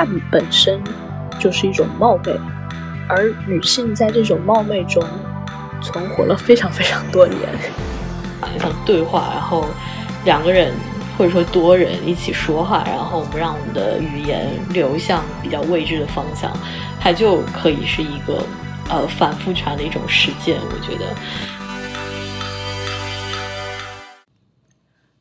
看本身就是一种冒昧，而女性在这种冒昧中存活了非常非常多年。像对话，然后两个人或者说多人一起说话，然后我们让我们的语言流向比较未知的方向，它就可以是一个呃反复传的一种实践。我觉得，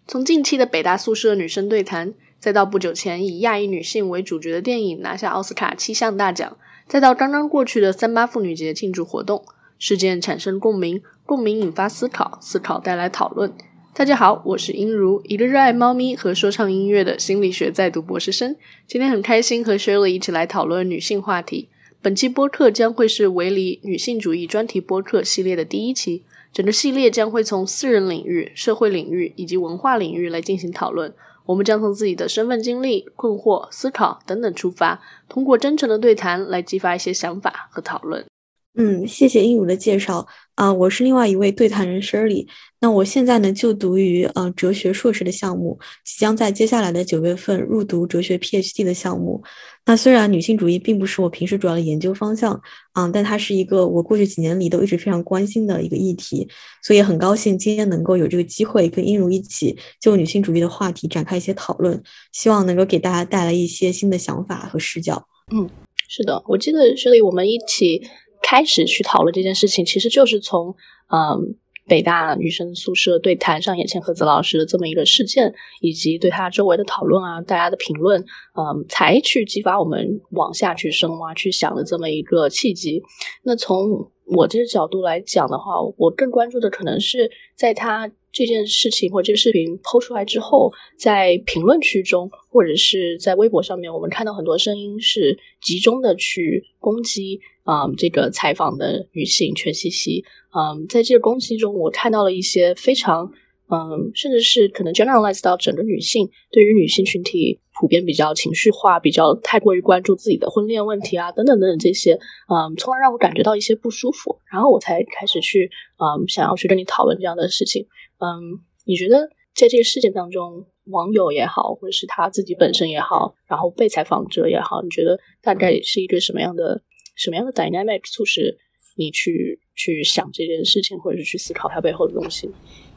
从近期的北大宿舍女生对谈，再到不久前以亚裔女性为主角的电影拿下奥斯卡七项大奖，再到刚刚过去的三八妇女节庆祝活动，事件产生共鸣。共鸣引发思考，思考带来讨论。大家好，我是英如，一个热爱猫咪和说唱音乐的心理学在读博士生。今天很开心和 Shirley 一起来讨论女性话题。本期播客将会是维里女性主义专题播客系列的第一期。整个系列将会从私人领域、社会领域以及文化领域来进行讨论。我们将从自己的身份经历、困惑、思考等等出发，通过真诚的对谈来激发一些想法和讨论。嗯，谢谢英武的介绍啊，我是另外一位对谈人 Shirley。那我现在呢就读于呃哲学硕士的项目，即将在接下来的九月份入读哲学 PhD 的项目。那虽然女性主义并不是我平时主要的研究方向啊，但它是一个我过去几年里都一直非常关心的一个议题，所以很高兴今天能够有这个机会跟英如一起就女性主义的话题展开一些讨论，希望能够给大家带来一些新的想法和视角。嗯，是的，我记得 Shirley 我们一起。开始去讨论这件事情，其实就是从嗯北大女生宿舍对谈上野千鹤子老师的这么一个事件，以及对他周围的讨论啊，大家的评论，嗯，才去激发我们往下去深挖、去想的这么一个契机。那从我这个角度来讲的话，我更关注的可能是在他这件事情或这个视频抛出来之后，在评论区中或者是在微博上面，我们看到很多声音是集中的去攻击。嗯，这个采访的女性全西西，嗯，在这个攻击中，我看到了一些非常，嗯，甚至是可能 generalize 到整个女性，对于女性群体普遍比较情绪化，比较太过于关注自己的婚恋问题啊，等等等等这些，嗯，从而让我感觉到一些不舒服，然后我才开始去，嗯，想要去跟你讨论这样的事情。嗯，你觉得在这个事件当中，网友也好，或者是他自己本身也好，然后被采访者也好，你觉得大概是一个什么样的？什么样的 dynamic 促使你去去想这件事情，或者是去思考它背后的东西？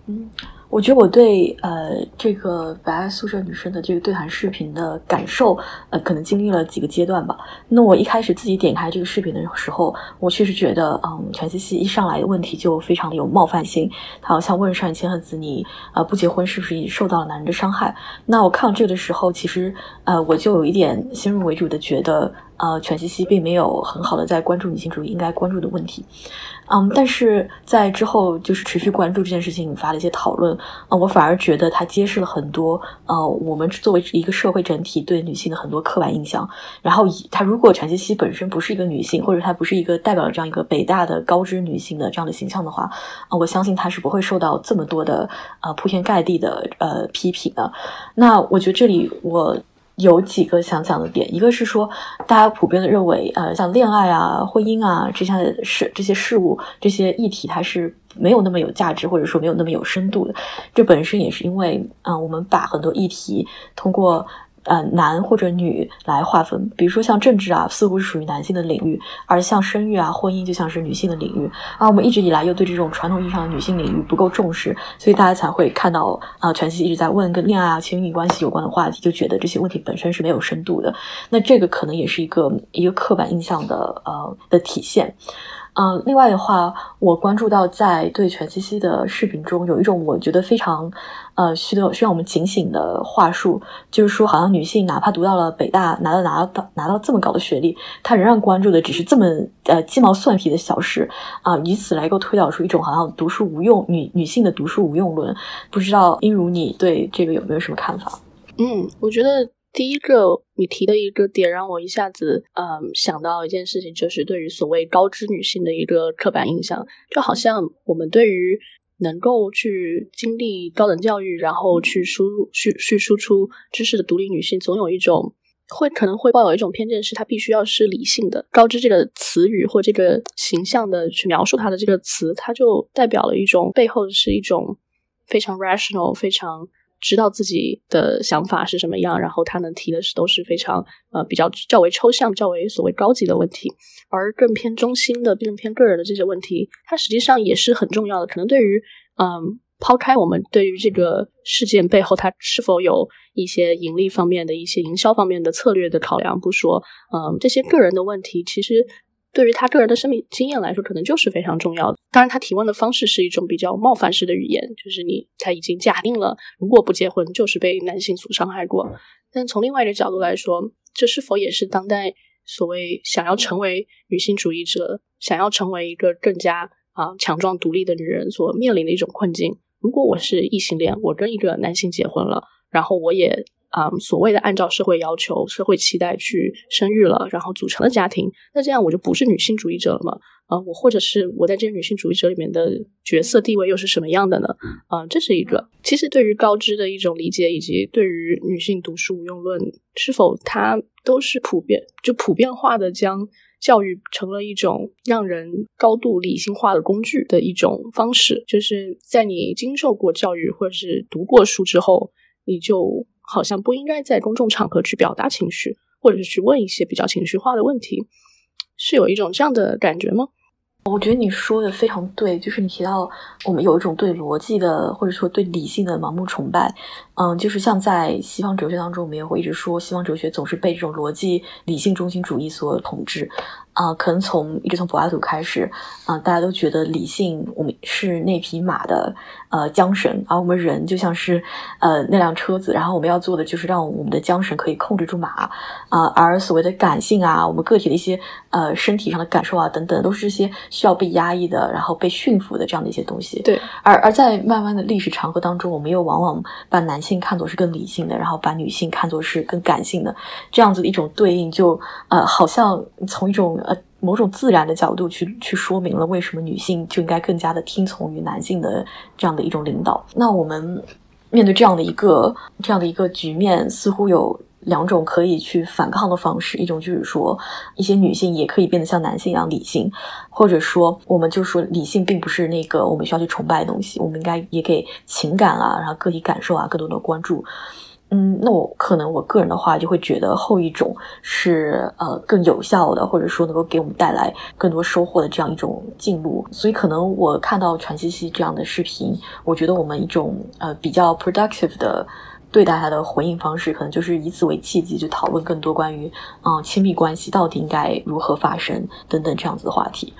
嗯，我觉得我对呃这个白爱宿舍女生的这个对谈视频的感受，呃，可能经历了几个阶段吧。那我一开始自己点开这个视频的时候，我确实觉得，嗯，全西西一上来的问题就非常的有冒犯性，他好像问上千鹤子你呃不结婚是不是受到了男人的伤害？那我看到这个的时候，其实呃我就有一点先入为主的觉得。呃，全西西并没有很好的在关注女性主义应该关注的问题，嗯，但是在之后就是持续关注这件事情引发的一些讨论，啊，我反而觉得它揭示了很多呃，我们作为一个社会整体对女性的很多刻板印象。然后，以她如果全西西本身不是一个女性，或者她不是一个代表了这样一个北大的高知女性的这样的形象的话，啊，我相信她是不会受到这么多的呃铺天盖地的呃批评的。那我觉得这里我。有几个想讲的点，一个是说，大家普遍的认为，呃，像恋爱啊、婚姻啊这些事、这些事物、这些议题，它是没有那么有价值，或者说没有那么有深度的。这本身也是因为，嗯，我们把很多议题通过。呃，男或者女来划分，比如说像政治啊，似乎是属于男性的领域，而像生育啊、婚姻就像是女性的领域。而我们一直以来又对这种传统意义上的女性领域不够重视，所以大家才会看到啊，全息一直在问跟恋爱啊、亲密关系有关的话题，就觉得这些问题本身是没有深度的。那这个可能也是一个一个刻板印象的呃的体现。嗯，另外的话，我关注到在对全西西的视频中，有一种我觉得非常，呃，需要需要我们警醒的话术，就是说，好像女性哪怕读到了北大，拿到拿到拿到这么高的学历，她仍然关注的只是这么呃鸡毛蒜皮的小事啊，以此来够推导出一种好像读书无用女女性的读书无用论。不知道英如你对这个有没有什么看法？嗯，我觉得。第一个你提的一个点让我一下子嗯想到一件事情，就是对于所谓高知女性的一个刻板印象，就好像我们对于能够去经历高等教育，然后去输入去去输出知识的独立女性，总有一种会可能会抱有一种偏见，是她必须要是理性的。高知这个词语或这个形象的去描述她的这个词，它就代表了一种背后是一种非常 rational 非常。知道自己的想法是什么样，然后他能提的是都是非常呃比较较为抽象、较为所谓高级的问题，而更偏中心的、更偏个人的这些问题，它实际上也是很重要的。可能对于嗯，抛开我们对于这个事件背后它是否有一些盈利方面的一些营销方面的策略的考量不说，嗯，这些个人的问题其实。对于他个人的生命经验来说，可能就是非常重要的。当然，他提问的方式是一种比较冒犯式的语言，就是你他已经假定了，如果不结婚就是被男性所伤害过。但从另外一个角度来说，这是否也是当代所谓想要成为女性主义者、想要成为一个更加啊强壮独立的女人所面临的一种困境？如果我是异性恋，我跟一个男性结婚了，然后我也。啊，所谓的按照社会要求、社会期待去生育了，然后组成了家庭，那这样我就不是女性主义者了吗？啊，我或者是我在这些女性主义者里面的角色地位又是什么样的呢？啊，这是一个。其实对于高知的一种理解，以及对于女性读书无用论，是否它都是普遍就普遍化的将教育成了一种让人高度理性化的工具的一种方式？就是在你经受过教育或者是读过书之后，你就。好像不应该在公众场合去表达情绪，或者是去问一些比较情绪化的问题，是有一种这样的感觉吗？我觉得你说的非常对，就是你提到我们有一种对逻辑的，或者说对理性的盲目崇拜。嗯，就是像在西方哲学当中，我们也会一直说，西方哲学总是被这种逻辑、理性中心主义所统治。啊，可能从一直从柏拉图开始，啊，大家都觉得理性，我们是那匹马的呃缰绳，而我们人就像是呃那辆车子，然后我们要做的就是让我们的缰绳可以控制住马啊，而所谓的感性啊，我们个体的一些呃身体上的感受啊等等，都是这些需要被压抑的，然后被驯服的这样的一些东西。对，而而在慢慢的历史长河当中，我们又往往把男性看作是更理性的，然后把女性看作是更感性的，这样子的一种对应，就呃好像从一种。某种自然的角度去去说明了为什么女性就应该更加的听从于男性的这样的一种领导。那我们面对这样的一个这样的一个局面，似乎有两种可以去反抗的方式：一种就是说，一些女性也可以变得像男性一样理性，或者说，我们就说理性并不是那个我们需要去崇拜的东西，我们应该也给情感啊，然后个体感受啊更多的关注。嗯，那我可能我个人的话就会觉得后一种是呃更有效的，或者说能够给我们带来更多收获的这样一种进路。所以可能我看到传西西这样的视频，我觉得我们一种呃比较 productive 的对待他的回应方式，可能就是以此为契机，就讨论更多关于嗯亲密关系到底应该如何发生等等这样子的话题。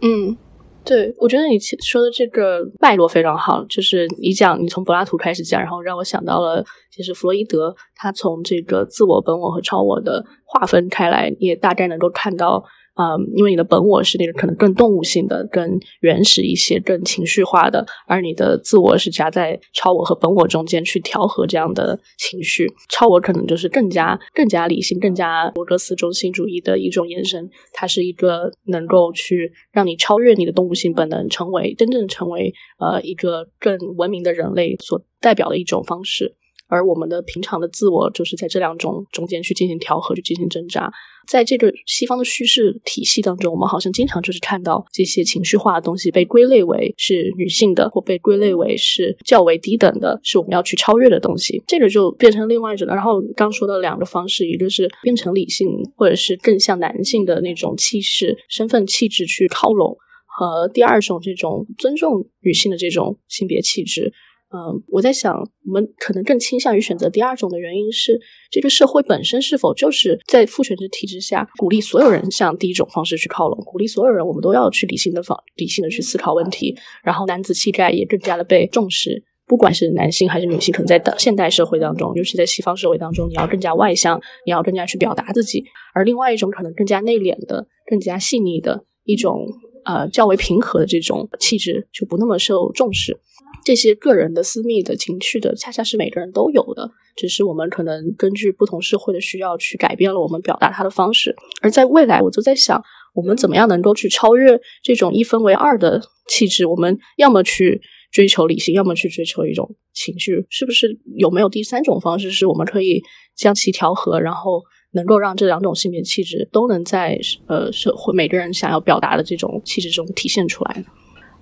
嗯。对，我觉得你说的这个脉络非常好，就是你讲，你从柏拉图开始讲，然后让我想到了，其实弗洛伊德他从这个自我、本我和超我的划分开来，你也大概能够看到。嗯，因为你的本我是那个可能更动物性的、更原始一些、更情绪化的，而你的自我是夹在超我和本我中间去调和这样的情绪。超我可能就是更加、更加理性、更加罗格斯中心主义的一种延伸，它是一个能够去让你超越你的动物性本能，成为真正成为呃一个更文明的人类所代表的一种方式。而我们的平常的自我，就是在这两种中间去进行调和，去进行挣扎。在这个西方的叙事体系当中，我们好像经常就是看到这些情绪化的东西被归类为是女性的，或被归类为是较为低等的，是我们要去超越的东西。这个就变成另外一种。然后刚说的两个方式，一个是变成理性，或者是更像男性的那种气势、身份、气质去靠拢，和第二种这种尊重女性的这种性别气质。嗯，我在想，我们可能更倾向于选择第二种的原因是，这个社会本身是否就是在父权制体制下，鼓励所有人向第一种方式去靠拢，鼓励所有人，我们都要去理性的方理性的去思考问题，然后男子气概也更加的被重视，不管是男性还是女性，可能在现代社会当中，尤其在西方社会当中，你要更加外向，你要更加去表达自己，而另外一种可能更加内敛的、更加细腻的一种呃较为平和的这种气质，就不那么受重视。这些个人的私密的情绪的，恰恰是每个人都有的，只是我们可能根据不同社会的需要去改变了我们表达它的方式。而在未来，我就在想，我们怎么样能够去超越这种一分为二的气质？我们要么去追求理性，要么去追求一种情绪，是不是有没有第三种方式，是我们可以将其调和，然后能够让这两种性别气质都能在呃社会每个人想要表达的这种气质中体现出来呢？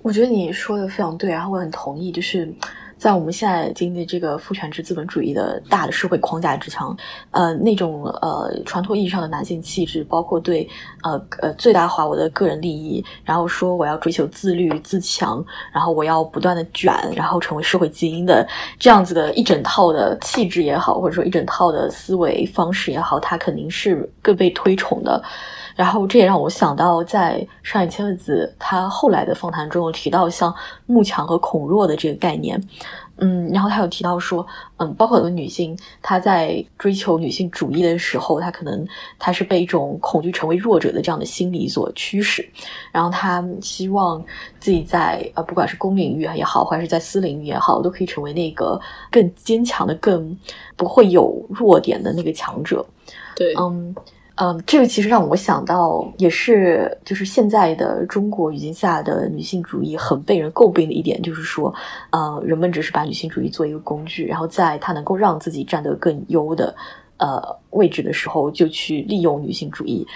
我觉得你说的非常对，然后我很同意，就是在我们现在经历这个父权制资本主义的大的社会框架之上，呃，那种呃传统意义上的男性气质，包括对呃呃最大化我的个人利益，然后说我要追求自律自强，然后我要不断的卷，然后成为社会精英的这样子的一整套的气质也好，或者说一整套的思维方式也好，它肯定是更被推崇的。然后这也让我想到，在上野千鹤子他后来的访谈中有提到像慕强和恐弱的这个概念，嗯，然后他有提到说，嗯，包括很多女性，她在追求女性主义的时候，她可能她是被一种恐惧成为弱者的这样的心理所驱使，然后她希望自己在呃不管是公领域也好，还是在私领域也好，都可以成为那个更坚强的、更不会有弱点的那个强者。对，嗯。嗯，这个其实让我想到，也是就是现在的中国语境下的女性主义很被人诟病的一点，就是说，呃，人们只是把女性主义做一个工具，然后在她能够让自己站得更优的呃位置的时候，就去利用女性主义。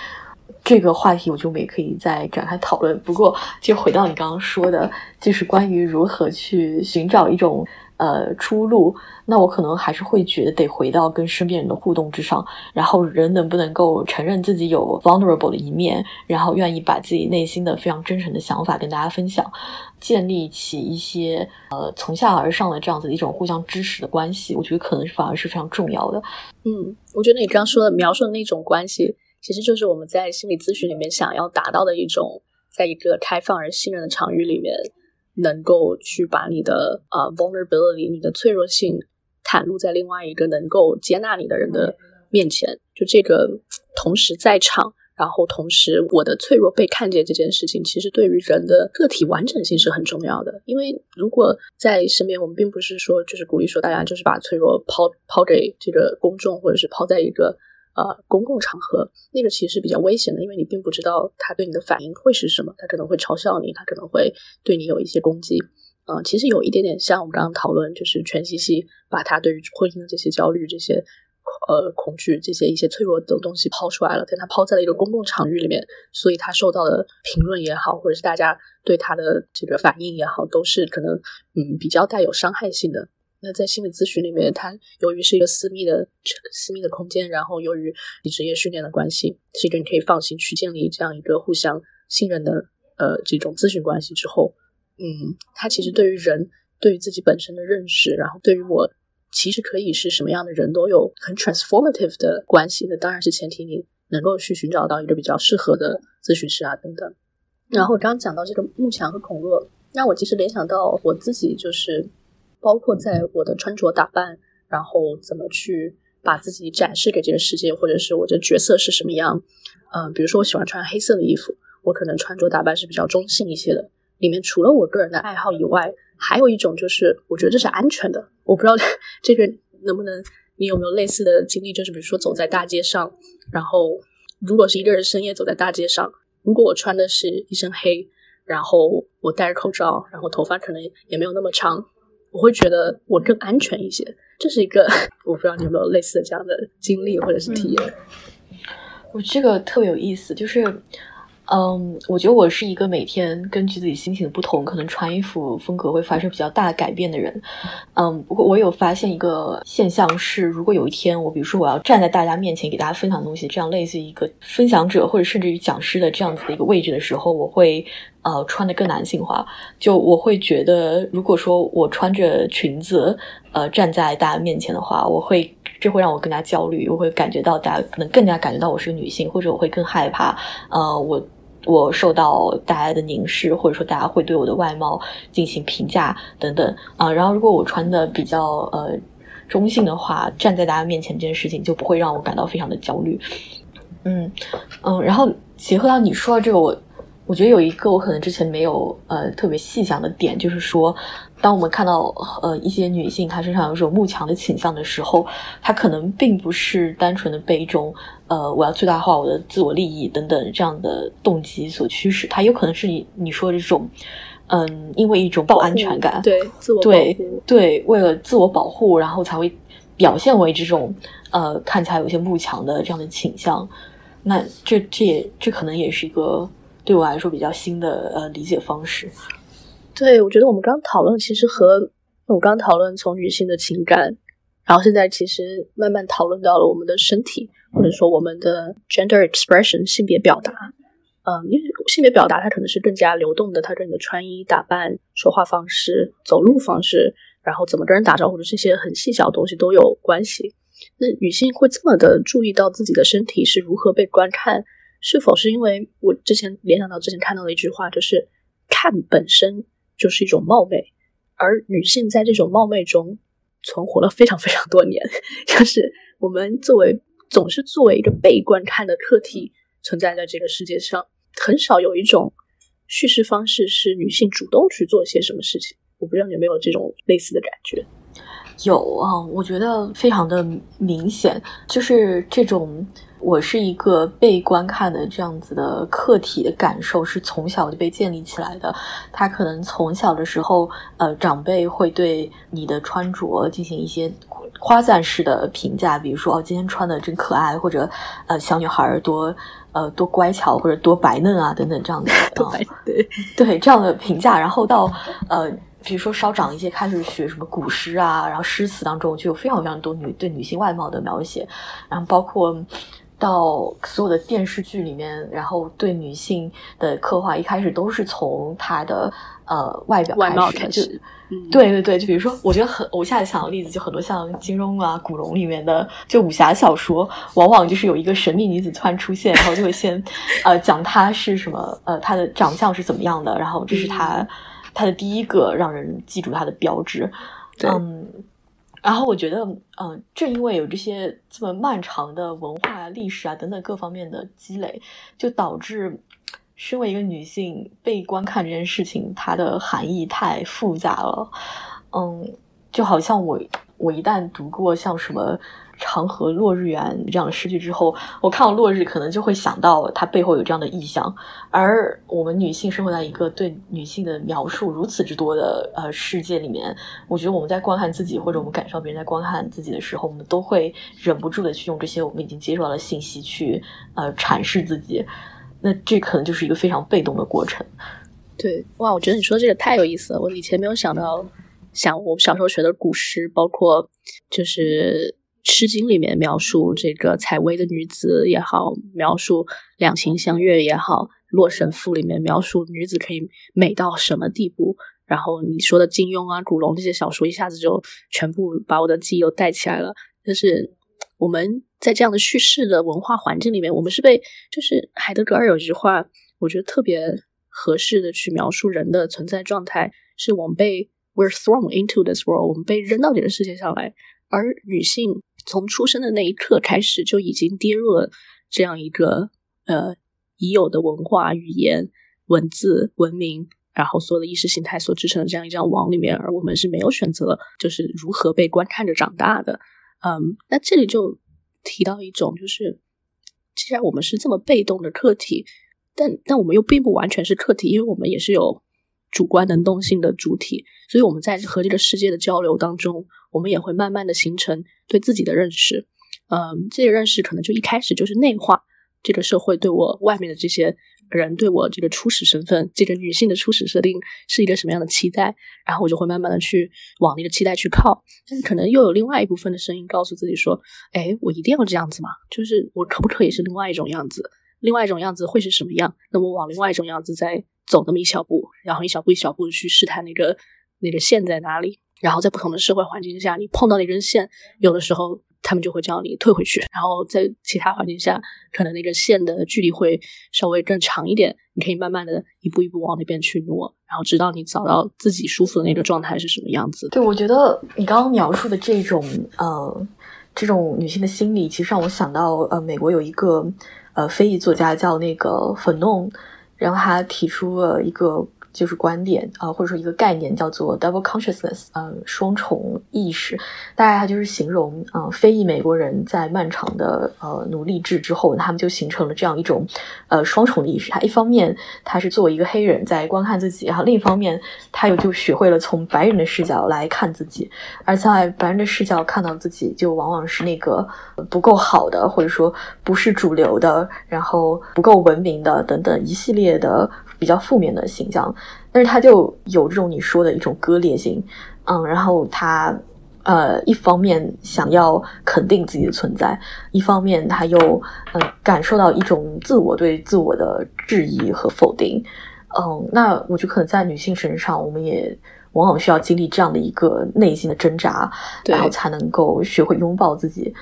这个话题，我就没可以再展开讨论。不过，就回到你刚刚说的，就是关于如何去寻找一种。呃，出路，那我可能还是会觉得得回到跟身边人的互动之上，然后人能不能够承认自己有 vulnerable 的一面，然后愿意把自己内心的非常真诚的想法跟大家分享，建立起一些呃从下而上的这样子的一种互相支持的关系，我觉得可能反而是非常重要的。嗯，我觉得你刚刚说的描述的那种关系，其实就是我们在心理咨询里面想要达到的一种，在一个开放而信任的场域里面。能够去把你的啊 vulnerability，你的脆弱性袒露在另外一个能够接纳你的人的面前，就这个同时在场，然后同时我的脆弱被看见这件事情，其实对于人的个体完整性是很重要的。因为如果在身边，我们并不是说就是鼓励说大家就是把脆弱抛抛给这个公众，或者是抛在一个。呃，公共场合那个其实是比较危险的，因为你并不知道他对你的反应会是什么，他可能会嘲笑你，他可能会对你有一些攻击。呃，其实有一点点像我们刚刚讨论，就是全西西把他对于婚姻的这些焦虑、这些呃恐惧、这些一些脆弱的东西抛出来了，但他抛在了一个公共场域里面，所以他受到的评论也好，或者是大家对他的这个反应也好，都是可能嗯比较带有伤害性的。那在心理咨询里面，它由于是一个私密的私密的空间，然后由于你职业训练的关系，是一个你可以放心去建立这样一个互相信任的呃这种咨询关系之后，嗯，它其实对于人对于自己本身的认识，然后对于我其实可以是什么样的人都有很 transformative 的关系。那当然是前提你能够去寻找到一个比较适合的咨询师啊等等。然后刚刚讲到这个慕强和恐弱，那我其实联想到我自己就是。包括在我的穿着打扮，然后怎么去把自己展示给这个世界，或者是我的角色是什么样？嗯，比如说我喜欢穿黑色的衣服，我可能穿着打扮是比较中性一些的。里面除了我个人的爱好以外，还有一种就是我觉得这是安全的。我不知道这个能不能，你有没有类似的经历？就是比如说走在大街上，然后如果是一个人深夜走在大街上，如果我穿的是一身黑，然后我戴着口罩，然后头发可能也没有那么长。我会觉得我更安全一些，这是一个 我不知道你有没有类似的这样的经历或者是体验。我这个特别有意思，就是，嗯，我觉得我是一个每天根据自己心情的不同，可能穿衣服风格会发生比较大的改变的人。嗯，不过我有发现一个现象是，如果有一天我比如说我要站在大家面前给大家分享东西，这样类似于一个分享者或者甚至于讲师的这样子的一个位置的时候，我会。呃，穿的更男性化，就我会觉得，如果说我穿着裙子，呃，站在大家面前的话，我会这会让我更加焦虑，我会感觉到大家可能更加感觉到我是个女性，或者我会更害怕，呃，我我受到大家的凝视，或者说大家会对我的外貌进行评价等等啊。然后，如果我穿的比较呃中性的话，站在大家面前这件事情就不会让我感到非常的焦虑。嗯嗯，然后结合到你说的这个，我。我觉得有一个我可能之前没有呃特别细想的点，就是说，当我们看到呃一些女性她身上有种慕强的倾向的时候，她可能并不是单纯的被一种呃我要最大化我的自我利益等等这样的动机所驱使，她有可能是你你说的这种嗯因为一种不安全感，对自我对对为了自我保护，然后才会表现为这种呃看起来有些慕强的这样的倾向，那这这也这可能也是一个。对我来说比较新的呃理解方式，对我觉得我们刚刚讨论其实和那我刚讨论从女性的情感，然后现在其实慢慢讨论到了我们的身体，或者说我们的 gender expression 性别表达。嗯，因为性别表达它可能是更加流动的，它跟你的穿衣打扮、说话方式、走路方式，然后怎么跟人打招呼的这些很细小的东西都有关系。那女性会这么的注意到自己的身体是如何被观看，是否是因为我之前联想到之前看到的一句话，就是看本身就是一种冒昧。而女性在这种冒昧中存活了非常非常多年，就是我们作为总是作为一个被观看的客体存在在这个世界上，很少有一种叙事方式是女性主动去做些什么事情。我不知道你有没有这种类似的感觉。有啊，我觉得非常的明显，就是这种我是一个被观看的这样子的客体的感受，是从小就被建立起来的。他可能从小的时候，呃，长辈会对你的穿着进行一些夸赞式的评价，比如说哦，今天穿的真可爱，或者呃，小女孩多呃多乖巧，或者多白嫩啊，等等这样的 对对这样的评价，然后到呃。比如说，稍长一些，开始学什么古诗啊，然后诗词当中就有非常非常多女对女性外貌的描写，然后包括到所有的电视剧里面，然后对女性的刻画，一开始都是从她的呃外表开始，就对对对，就比如说，我觉得很，我现在想的例子就很多，像金庸啊、古龙里面的就武侠小说，往往就是有一个神秘女子突然出现，然后就会先呃讲她是什么，呃她的长相是怎么样的，然后这是她。他的第一个让人记住他的标志，嗯，然后我觉得，嗯，正因为有这些这么漫长的文化历史啊等等各方面的积累，就导致身为一个女性被观看这件事情，它的含义太复杂了，嗯，就好像我我一旦读过像什么。长河落日圆这样的诗句之后，我看到落日，可能就会想到它背后有这样的意象。而我们女性生活在一个对女性的描述如此之多的呃世界里面，我觉得我们在观看自己，或者我们感受别人在观看自己的时候，我们都会忍不住的去用这些我们已经接受到的信息去呃阐释自己。那这可能就是一个非常被动的过程。对，哇，我觉得你说这个太有意思了。我以前没有想到，想我们小时候学的古诗，包括就是。《诗经》里面描述这个采薇的女子也好，描述两情相悦也好，《洛神赋》里面描述女子可以美到什么地步。然后你说的金庸啊、古龙这些小说，一下子就全部把我的记忆都带起来了。就是我们在这样的叙事的文化环境里面，我们是被就是海德格尔有一句话，我觉得特别合适的去描述人的存在状态，是我们被 we're thrown into this world，我们被扔到这个世界上来，而女性。从出生的那一刻开始，就已经跌入了这样一个呃已有的文化、语言、文字、文明，然后所有的意识形态所支撑的这样一张网里面，而我们是没有选择，就是如何被观看着长大的。嗯，那这里就提到一种，就是既然我们是这么被动的客体，但但我们又并不完全是客体，因为我们也是有主观能动性的主体，所以我们在和这个世界的交流当中。我们也会慢慢的形成对自己的认识，嗯，这个认识可能就一开始就是内化这个社会对我外面的这些人对我这个初始身份，这个女性的初始设定是一个什么样的期待，然后我就会慢慢的去往那个期待去靠，但是可能又有另外一部分的声音告诉自己说，哎，我一定要这样子吗？就是我可不可以是另外一种样子？另外一种样子会是什么样？那么往另外一种样子再走那么一小步，然后一小步一小步去试探那个那个线在哪里？然后在不同的社会环境下，你碰到那根线，有的时候他们就会叫你退回去。然后在其他环境下，可能那个线的距离会稍微更长一点，你可以慢慢的一步一步往那边去挪，然后直到你找到自己舒服的那个状态是什么样子。对，我觉得你刚刚描述的这种呃这种女性的心理，其实让我想到呃美国有一个呃非裔作家叫那个粉弄，然后他提出了一个。就是观点啊，或者说一个概念叫做 double consciousness，呃，双重意识。大概它就是形容，呃，非裔美国人在漫长的呃奴隶制之后，他们就形成了这样一种呃双重的意识。他一方面他是作为一个黑人在观看自己，然后另一方面他又就学会了从白人的视角来看自己。而在白人的视角看到自己，就往往是那个不够好的，或者说不是主流的，然后不够文明的等等一系列的。比较负面的形象，但是他就有这种你说的一种割裂性，嗯，然后他呃一方面想要肯定自己的存在，一方面他又嗯感受到一种自我对自我的质疑和否定，嗯，那我觉得可能在女性身上，我们也往往需要经历这样的一个内心的挣扎，然后才能够学会拥抱自己。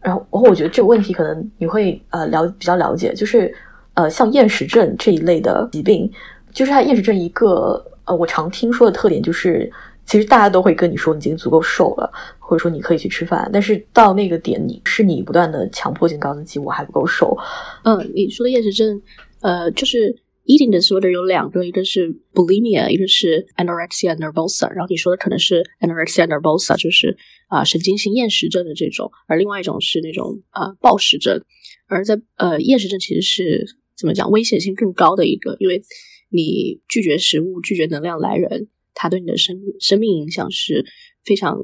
然后，然后我觉得这个问题可能你会呃了比较了解，就是呃像厌食症这一类的疾病，就是它厌食症一个呃我常听说的特点就是，其实大家都会跟你说你已经足够瘦了，或者说你可以去吃饭，但是到那个点你是你不断的强迫性告诉自己我还不够瘦。嗯，你说的厌食症，呃，就是 eating disorder 有两个，一个是 bulimia，一个是 anorexia nervosa，然后你说的可能是 anorexia nervosa，就是。啊，神经性厌食症的这种，而另外一种是那种啊暴食症，而在呃厌食症其实是怎么讲，危险性更高的一个，因为你拒绝食物、拒绝能量来源，它对你的生生命影响是非常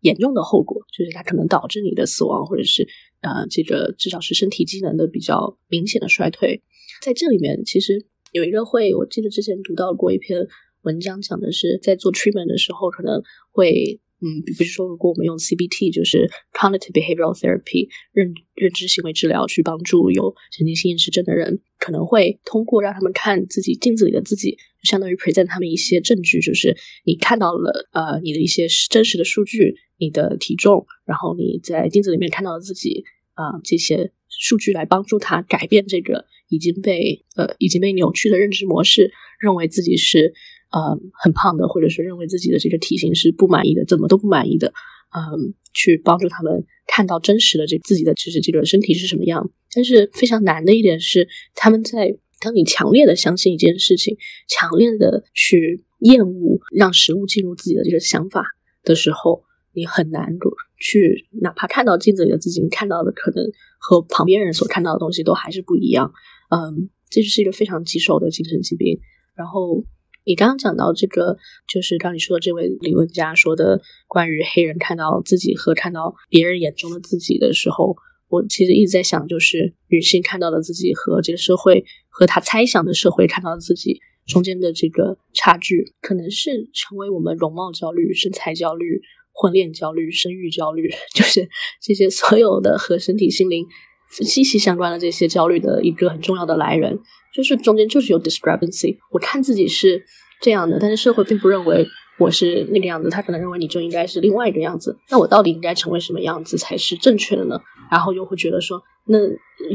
严重的后果，就是它可能导致你的死亡，或者是呃这个至少是身体机能的比较明显的衰退。在这里面，其实有一个会，我记得之前读到过一篇文章，讲的是在做 treatment 的时候可能会。嗯，比如说，如果我们用 CBT，就是 Cognitive Behavioral Therapy 认认知行为治疗，去帮助有神经性厌食症的人，可能会通过让他们看自己镜子里的自己，相当于 present 他们一些证据，就是你看到了呃你的一些真实的数据，你的体重，然后你在镜子里面看到了自己啊这些数据来帮助他改变这个已经被呃已经被扭曲的认知模式，认为自己是。呃，很胖的，或者是认为自己的这个体型是不满意的，怎么都不满意的，嗯，去帮助他们看到真实的这自己的就是这个身体是什么样。但是非常难的一点是，他们在当你强烈的相信一件事情，强烈的去厌恶让食物进入自己的这个想法的时候，你很难去哪怕看到镜子里的自己，你看到的可能和旁边人所看到的东西都还是不一样。嗯，这就是一个非常棘手的精神疾病。然后。你刚刚讲到这个，就是刚你说的这位理论家说的关于黑人看到自己和看到别人眼中的自己的时候，我其实一直在想，就是女性看到的自己和这个社会和她猜想的社会看到的自己中间的这个差距，可能是成为我们容貌焦虑、身材焦虑、婚恋焦虑、生育焦虑，就是这些所有的和身体、心灵息息相关的这些焦虑的一个很重要的来源。就是中间就是有 discrepancy，我看自己是这样的，但是社会并不认为我是那个样子，他可能认为你就应该是另外一个样子。那我到底应该成为什么样子才是正确的呢？然后又会觉得说，那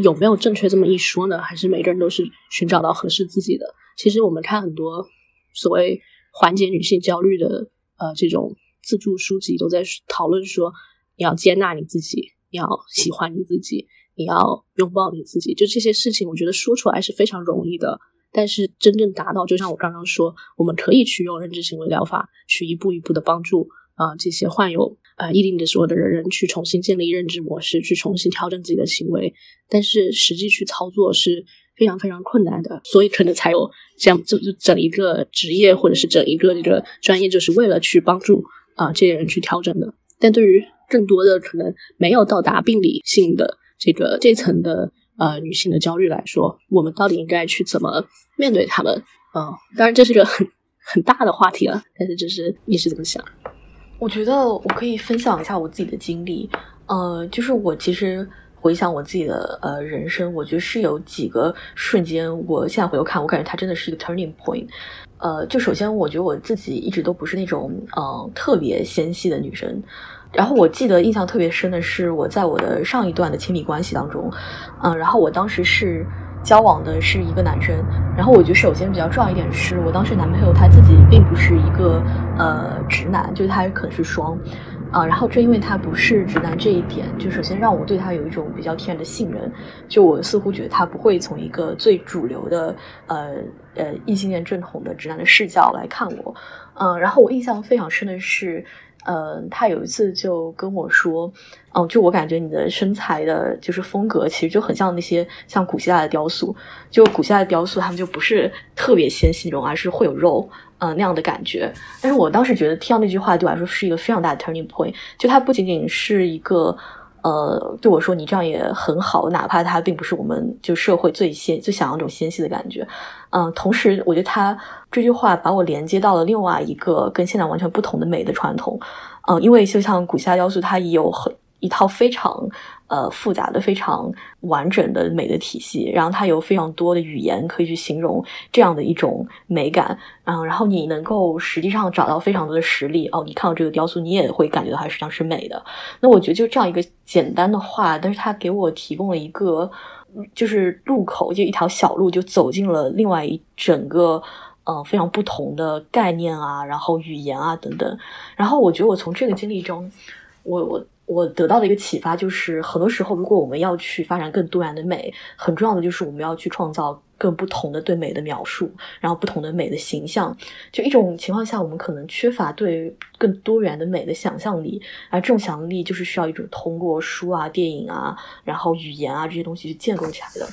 有没有正确这么一说呢？还是每个人都是寻找到合适自己的？其实我们看很多所谓缓解女性焦虑的呃这种自助书籍，都在讨论说，你要接纳你自己，你要喜欢你自己。你要拥抱你自己，就这些事情，我觉得说出来是非常容易的。但是真正达到，就像我刚刚说，我们可以去用认知行为疗法，去一步一步的帮助啊这些患有啊一定的所有的人人去重新建立认知模式，去重新调整自己的行为。但是实际去操作是非常非常困难的，所以可能才有这样就就整一个职业或者是整一个这个专业，就是为了去帮助啊这些人去调整的。但对于更多的可能没有到达病理性的。这个这层的呃女性的焦虑来说，我们到底应该去怎么面对他们？嗯，当然这是个很很大的话题了，但是就是你是怎么想？我觉得我可以分享一下我自己的经历。呃，就是我其实回想我自己的呃人生，我觉得是有几个瞬间，我现在回头看，我感觉它真的是一个 turning point。呃，就首先我觉得我自己一直都不是那种嗯特别纤细的女生。然后我记得印象特别深的是，我在我的上一段的亲密关系当中，嗯，然后我当时是交往的是一个男生，然后我觉得首先比较重要一点是我当时男朋友他自己并不是一个呃直男，就是他可能是双，啊，然后正因为他不是直男这一点，就首先让我对他有一种比较天然的信任，就我似乎觉得他不会从一个最主流的呃呃异性恋正统的直男的视角来看我，嗯，然后我印象非常深的是。呃，他有一次就跟我说，哦，就我感觉你的身材的，就是风格，其实就很像那些像古希腊的雕塑。就古希腊的雕塑，他们就不是特别纤细那种，而是会有肉，嗯，那样的感觉。但是我当时觉得听到那句话对我来说是一个非常大的 turning point。就它不仅仅是一个，呃，对我说你这样也很好，哪怕它并不是我们就社会最先最想要那种纤细的感觉，嗯，同时我觉得他这句话把我连接到了另外一个跟现在完全不同的美的传统，嗯，因为就像古希腊雕塑，它也有很一套非常。呃，复杂的、非常完整的美的体系，然后它有非常多的语言可以去形容这样的一种美感，嗯，然后你能够实际上找到非常多的实例哦，你看到这个雕塑，你也会感觉到它实际上是美的。那我觉得就这样一个简单的话，但是它给我提供了一个就是路口，就一条小路，就走进了另外一整个嗯非常不同的概念啊，然后语言啊等等。然后我觉得我从这个经历中，我我。我得到的一个启发就是，很多时候，如果我们要去发展更多元的美，很重要的就是我们要去创造更不同的对美的描述，然后不同的美的形象。就一种情况下，我们可能缺乏对更多元的美的想象力，而这种想象力就是需要一种通过书啊、电影啊，然后语言啊这些东西去建构起来的。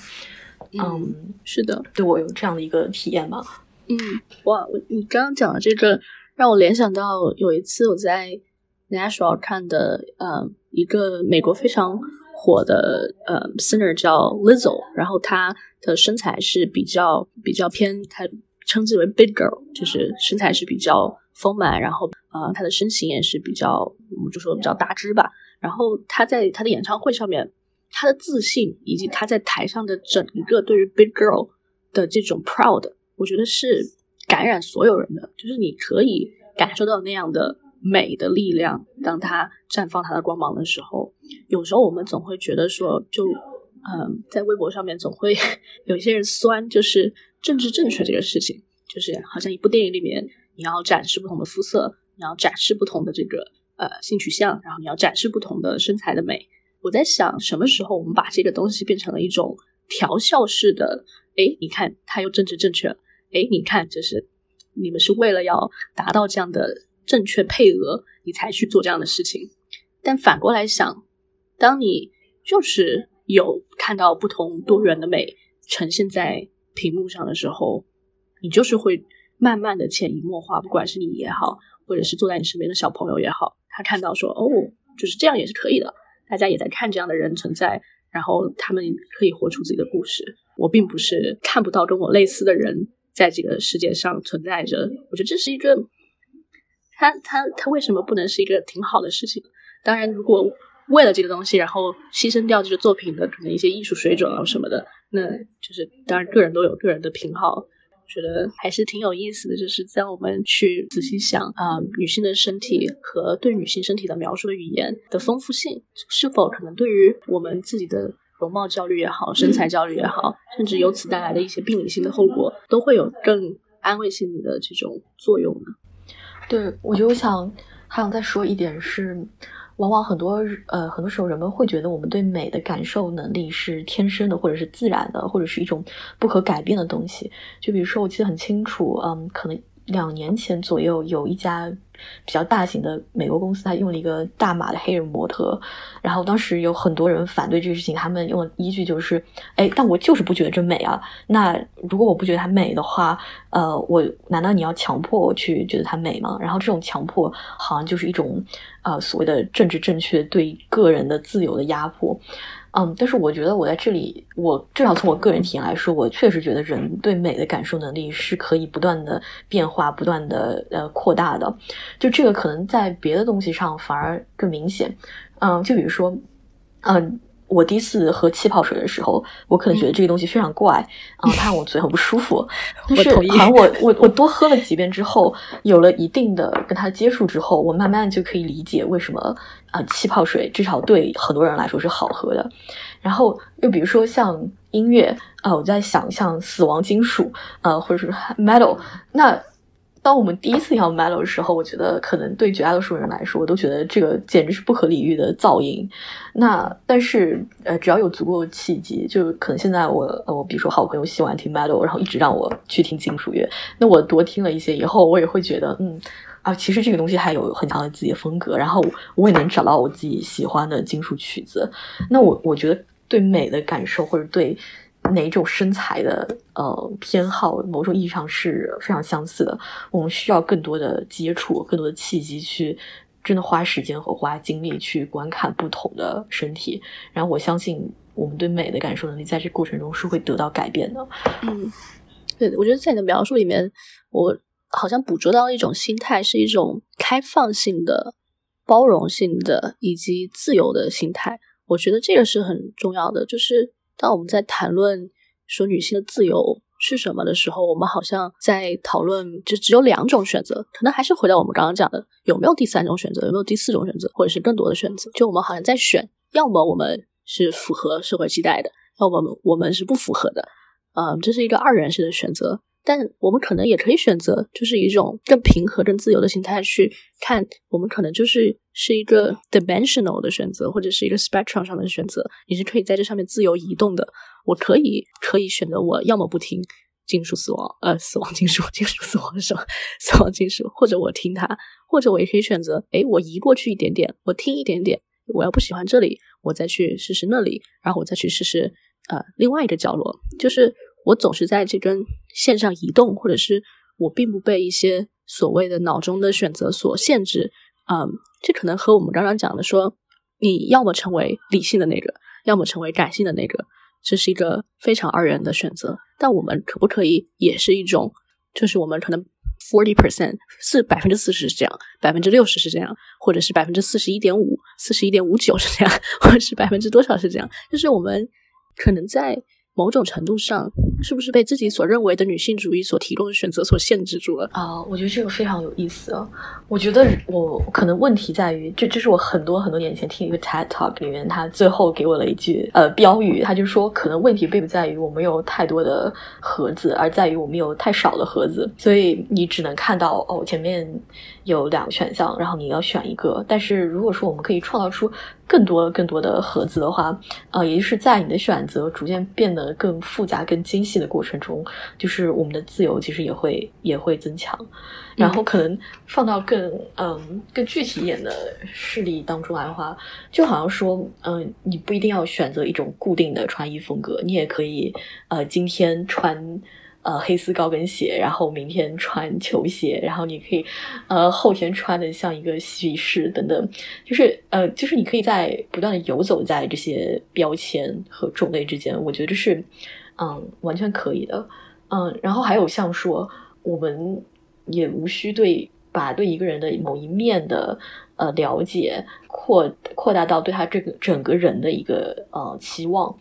嗯，是的，对我有这样的一个体验吧。嗯，哇，你刚刚讲的这个让我联想到有一次我在。National 看的呃一个美国非常火的呃 singer 叫 Lizzo，然后她的身材是比较比较偏，她称之为 big girl，就是身材是比较丰满，然后呃她的身形也是比较，我们就说比较大只吧。然后她在她的演唱会上面，她的自信以及她在台上的整一个对于 big girl 的这种 proud，我觉得是感染所有人的，就是你可以感受到那样的。美的力量，当它绽放它的光芒的时候，有时候我们总会觉得说，就嗯，在微博上面总会 有一些人酸，就是政治正确这个事情，就是好像一部电影里面你要展示不同的肤色，你要展示不同的这个呃性取向，然后你要展示不同的身材的美。我在想，什么时候我们把这个东西变成了一种调笑式的？哎，你看它又政治正确了。哎，你看，就是你们是为了要达到这样的。正确配额，你才去做这样的事情。但反过来想，当你就是有看到不同多元的美呈现在屏幕上的时候，你就是会慢慢的潜移默化，不管是你也好，或者是坐在你身边的小朋友也好，他看到说哦，就是这样也是可以的。大家也在看这样的人存在，然后他们可以活出自己的故事。我并不是看不到跟我类似的人在这个世界上存在着。我觉得这是一个。他他他为什么不能是一个挺好的事情？当然，如果为了这个东西，然后牺牲掉这个作品的可能一些艺术水准啊什么的，那就是当然个人都有个人的偏好。觉得还是挺有意思的，就是在我们去仔细想啊，女性的身体和对女性身体的描述的语言的丰富性，是否可能对于我们自己的容貌焦虑也好、身材焦虑也好，甚至由此带来的一些病理性的后果，都会有更安慰性的这种作用呢？对，我觉得我想还想再说一点是，往往很多呃很多时候人们会觉得我们对美的感受能力是天生的，或者是自然的，或者是一种不可改变的东西。就比如说，我记得很清楚，嗯，可能两年前左右有一家。比较大型的美国公司，他用了一个大码的黑人模特，然后当时有很多人反对这个事情，他们用的依据就是，哎，但我就是不觉得这美啊。那如果我不觉得它美的话，呃，我难道你要强迫我去觉得它美吗？然后这种强迫好像就是一种，呃，所谓的政治正确对个人的自由的压迫。嗯，但是我觉得我在这里，我至少从我个人体验来说，我确实觉得人对美的感受能力是可以不断的变化、不断的呃扩大的。就这个可能在别的东西上反而更明显。嗯，就比如说，嗯。我第一次喝气泡水的时候，我可能觉得这个东西非常怪，啊，它让我嘴很不舒服。但是，好像我 我我多喝了几遍之后，有了一定的跟它接触之后，我慢慢就可以理解为什么啊气泡水至少对很多人来说是好喝的。然后又比如说像音乐啊，我在想像死亡金属啊，或者是 metal 那。当我们第一次听 Metal 的时候，我觉得可能对绝大多数人来说，我都觉得这个简直是不可理喻的噪音。那但是呃，只要有足够的契机，就可能现在我我比如说好朋友喜欢听 Metal，然后一直让我去听金属乐，那我多听了一些以后，我也会觉得嗯啊，其实这个东西还有很强的自己的风格，然后我也能找到我自己喜欢的金属曲子。那我我觉得对美的感受或者对。哪种身材的呃偏好，某种意义上是非常相似的。我们需要更多的接触，更多的契机去真的花时间和花精力去观看不同的身体，然后我相信我们对美的感受能力在这过程中是会得到改变的。嗯，对，我觉得在你的描述里面，我好像捕捉到一种心态，是一种开放性的、包容性的以及自由的心态。我觉得这个是很重要的。就是当我们在谈论说女性的自由。是什么的时候，我们好像在讨论，就只有两种选择，可能还是回到我们刚刚讲的，有没有第三种选择，有没有第四种选择，或者是更多的选择？就我们好像在选，要么我们是符合社会期待的，要么我们是不符合的，嗯，这是一个二元式的选择。但我们可能也可以选择，就是一种更平和、更自由的心态去看，我们可能就是是一个 dimensional 的选择，或者是一个 spectrum 上的选择，你是可以在这上面自由移动的。我可以可以选择，我要么不听金属死亡，呃，死亡金属，金属死亡是吧？死亡金属，或者我听它，或者我也可以选择，哎，我移过去一点点，我听一点点。我要不喜欢这里，我再去试试那里，然后我再去试试呃另外一个角落。就是我总是在这根线上移动，或者是我并不被一些所谓的脑中的选择所限制。嗯，这可能和我们刚刚讲的说，你要么成为理性的那个，要么成为感性的那个。这是一个非常二元的选择，但我们可不可以也是一种？就是我们可能 forty percent 是百分之四十是这样，百分之六十是这样，或者是百分之四十一点五、四十一点五九是这样，或者是百分之多少是这样？就是我们可能在。某种程度上，是不是被自己所认为的女性主义所提供的选择所限制住了啊？我觉得这个非常有意思。我觉得我可能问题在于，这这是我很多很多年前听一个 TED Talk 里面，他最后给我了一句呃标语，他就说，可能问题并不在于我们有太多的盒子，而在于我们有太少的盒子，所以你只能看到哦前面。有两个选项，然后你要选一个。但是如果说我们可以创造出更多更多的盒子的话，呃，也就是在你的选择逐渐变得更复杂、更精细的过程中，就是我们的自由其实也会也会增强。然后可能放到更嗯更具体一点的事例当中来的话，就好像说，嗯，你不一定要选择一种固定的穿衣风格，你也可以呃今天穿。呃，黑丝高跟鞋，然后明天穿球鞋，然后你可以，呃，后天穿的像一个嬉皮士等等，就是呃，就是你可以在不断的游走在这些标签和种类之间，我觉得这是嗯完全可以的，嗯，然后还有像说，我们也无需对把对一个人的某一面的呃了解扩扩大到对他这个整个人的一个呃期望。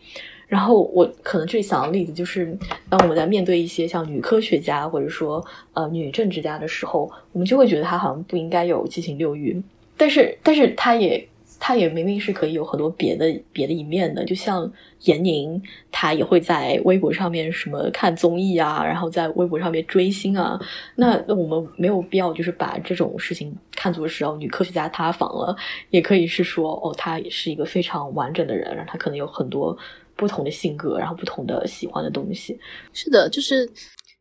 然后我可能最想的例子就是，当我们在面对一些像女科学家或者说呃女政治家的时候，我们就会觉得她好像不应该有七情六欲，但是但是她也她也明明是可以有很多别的别的一面的，就像闫宁，她也会在微博上面什么看综艺啊，然后在微博上面追星啊，那那我们没有必要就是把这种事情看作是哦女科学家塌房了，也可以是说哦她也是一个非常完整的人，然后她可能有很多。不同的性格，然后不同的喜欢的东西，是的，就是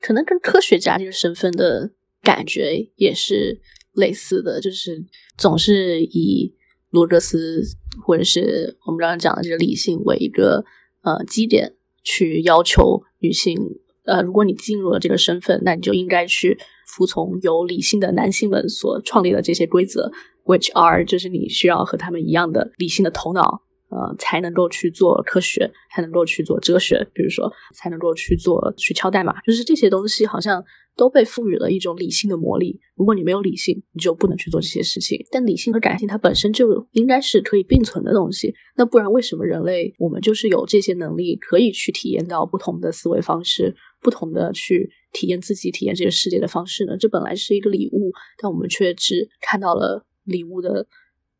可能跟科学家这个身份的感觉也是类似的，就是总是以罗格斯或者是我们刚刚讲的这个理性为一个呃基点去要求女性，呃，如果你进入了这个身份，那你就应该去服从由理性的男性们所创立的这些规则，which are 就是你需要和他们一样的理性的头脑。呃，才能够去做科学，才能够去做哲学，比如说，才能够去做去敲代码，就是这些东西好像都被赋予了一种理性的魔力。如果你没有理性，你就不能去做这些事情。但理性和感性它本身就应该是可以并存的东西，那不然为什么人类我们就是有这些能力，可以去体验到不同的思维方式，不同的去体验自己、体验这个世界的方式呢？这本来是一个礼物，但我们却只看到了礼物的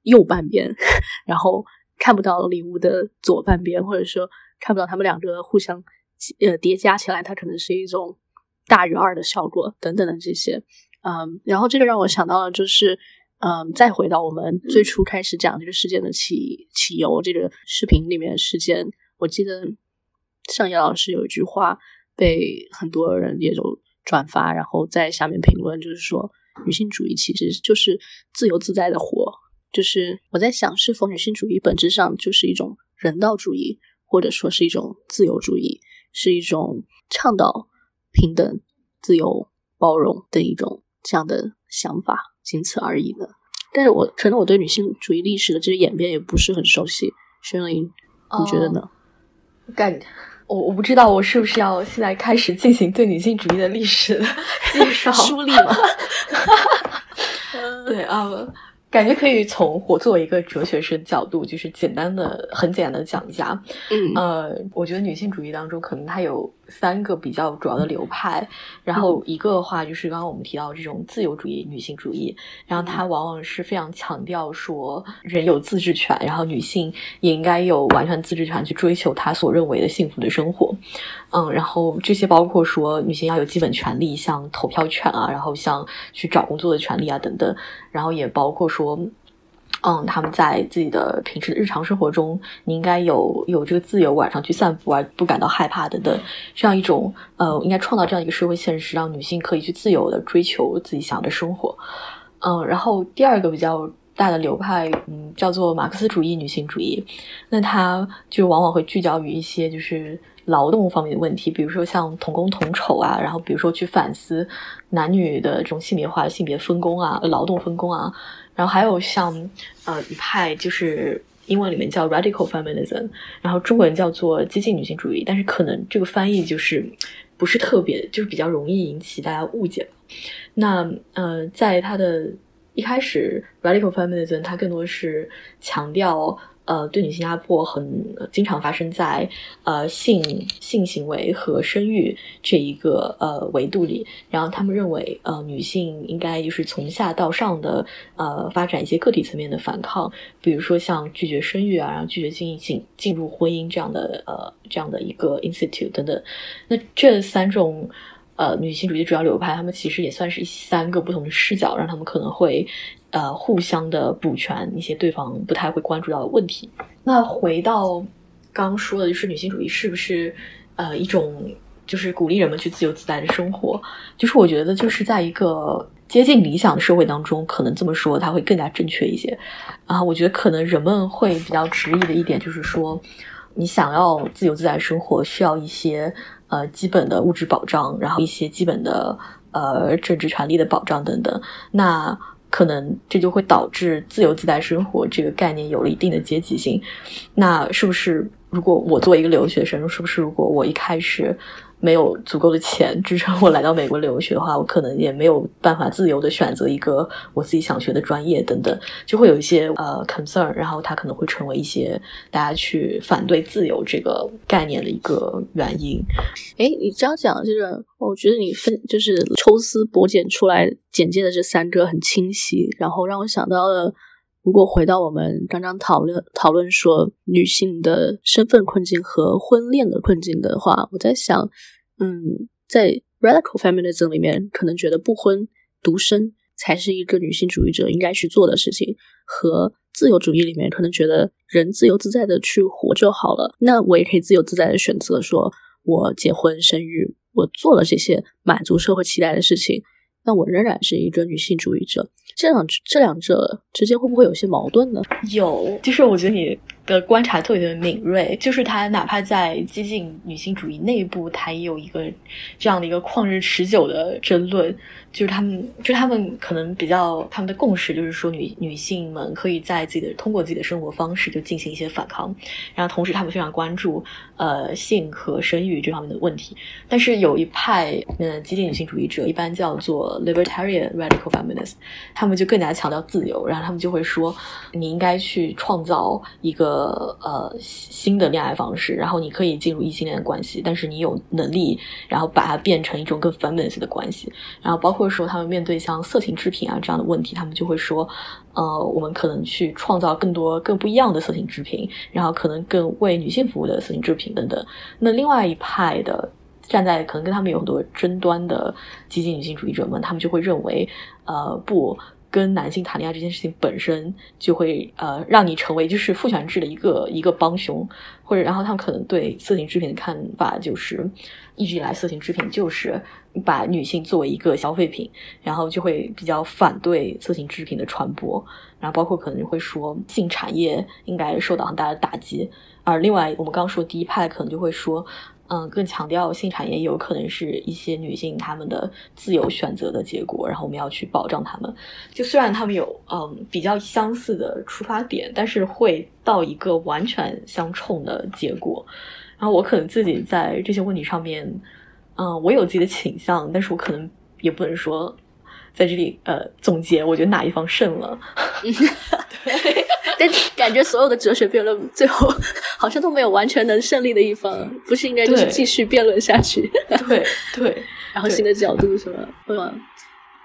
右半边，然后。看不到礼物的左半边，或者说看不到他们两个互相呃叠加起来，它可能是一种大于二的效果等等的这些，嗯，然后这个让我想到了，就是嗯，再回到我们最初开始讲这个事件的起起由这个视频里面事件，我记得上野老师有一句话被很多人也都转发，然后在下面评论，就是说女性主义其实就是自由自在的活。就是我在想，是否女性主义本质上就是一种人道主义，或者说是一种自由主义，是一种倡导平等、自由、包容的一种这样的想法，仅此而已呢？但是我可能我对女性主义历史的这个演变也不是很熟悉。轩林，你觉得呢？感我我不知道，我是不是要现在开始进行对女性主义的历史的 介绍梳理吗？对啊。感觉可以从我作为一个哲学生角度，就是简单的、很简单的讲一下。嗯，呃，我觉得女性主义当中，可能它有。三个比较主要的流派，然后一个的话就是刚刚我们提到这种自由主义女性主义，然后它往往是非常强调说人有自治权，然后女性也应该有完全自治权去追求她所认为的幸福的生活。嗯，然后这些包括说女性要有基本权利，像投票权啊，然后像去找工作的权利啊等等，然后也包括说。嗯，他们在自己的平时的日常生活中，你应该有有这个自由，晚上去散步而不感到害怕等等，这样一种呃，应该创造这样一个社会现实，让女性可以去自由的追求自己想要的生活。嗯，然后第二个比较大的流派，嗯，叫做马克思主义女性主义，那它就往往会聚焦于一些就是劳动方面的问题，比如说像同工同酬啊，然后比如说去反思男女的这种性别化、性别分工啊、劳动分工啊。然后还有像呃一派就是英文里面叫 radical feminism，然后中文叫做激进女性主义，但是可能这个翻译就是不是特别，就是比较容易引起大家误解。那呃，在它的一开始，radical feminism 它更多是强调。呃，对女性压迫很经常发生在呃性性行为和生育这一个呃维度里，然后他们认为呃女性应该就是从下到上的呃发展一些个体层面的反抗，比如说像拒绝生育啊，然后拒绝进进进入婚姻这样的呃这样的一个 institute 等等。那这三种呃女性主义主要流派，他们其实也算是三个不同的视角，让他们可能会。呃，互相的补全一些对方不太会关注到的问题。那回到刚说的，就是女性主义是不是呃一种就是鼓励人们去自由自在的生活？就是我觉得就是在一个接近理想的社会当中，可能这么说它会更加正确一些。啊，我觉得可能人们会比较执意的一点就是说，你想要自由自在生活，需要一些呃基本的物质保障，然后一些基本的呃政治权利的保障等等。那可能这就会导致自由自在生活这个概念有了一定的阶级性。那是不是，如果我作为一个留学生，是不是如果我一开始？没有足够的钱支撑我来到美国留学的话，我可能也没有办法自由的选择一个我自己想学的专业等等，就会有一些呃 concern，然后它可能会成为一些大家去反对自由这个概念的一个原因。哎，你这样讲，这个我觉得你分就是抽丝剥茧出来简介的这三个很清晰，然后让我想到了。如果回到我们刚刚讨论讨论说女性的身份困境和婚恋的困境的话，我在想，嗯，在 radical feminism 里面，可能觉得不婚独身才是一个女性主义者应该去做的事情，和自由主义里面可能觉得人自由自在的去活就好了。那我也可以自由自在的选择，说我结婚生育，我做了这些满足社会期待的事情。但我仍然是一个女性主义者，这两这两者之间会不会有些矛盾呢？有，就是我觉得你的观察特别的敏锐，就是他哪怕在激进女性主义内部，他也有一个这样的一个旷日持久的争论。就是他们，就他们可能比较他们的共识，就是说女女性们可以在自己的通过自己的生活方式就进行一些反抗，然后同时他们非常关注呃性和生育这方面的问题。但是有一派嗯激进女性主义者，一般叫做 libertarian radical feminist，他们就更加强调自由，然后他们就会说你应该去创造一个呃呃新的恋爱方式，然后你可以进入异性恋的关系，但是你有能力然后把它变成一种更 feminist 的关系，然后包括。说他们面对像色情制品啊这样的问题，他们就会说，呃，我们可能去创造更多更不一样的色情制品，然后可能更为女性服务的色情制品等等。那另外一派的站在可能跟他们有很多争端的激进女性主义者们，他们就会认为，呃，不。跟男性谈恋爱这件事情本身就会呃让你成为就是父权制的一个一个帮凶，或者然后他们可能对色情制品的看法就是一直以来色情制品就是把女性作为一个消费品，然后就会比较反对色情制品的传播，然后包括可能会说性产业应该受到很大的打击，而另外我们刚刚说第一派可能就会说嗯，更强调性产业有可能是一些女性她们的自由选择的结果，然后我们要去保障她们。就虽然他们有嗯比较相似的出发点，但是会到一个完全相冲的结果。然后我可能自己在这些问题上面，嗯，我有自己的倾向，但是我可能也不能说在这里呃总结，我觉得哪一方胜了。对。但感觉所有的哲学辩论最后 好像都没有完全能胜利的一方，不是应该就是继续辩论下去？对对，然后新的角度什么？对吗？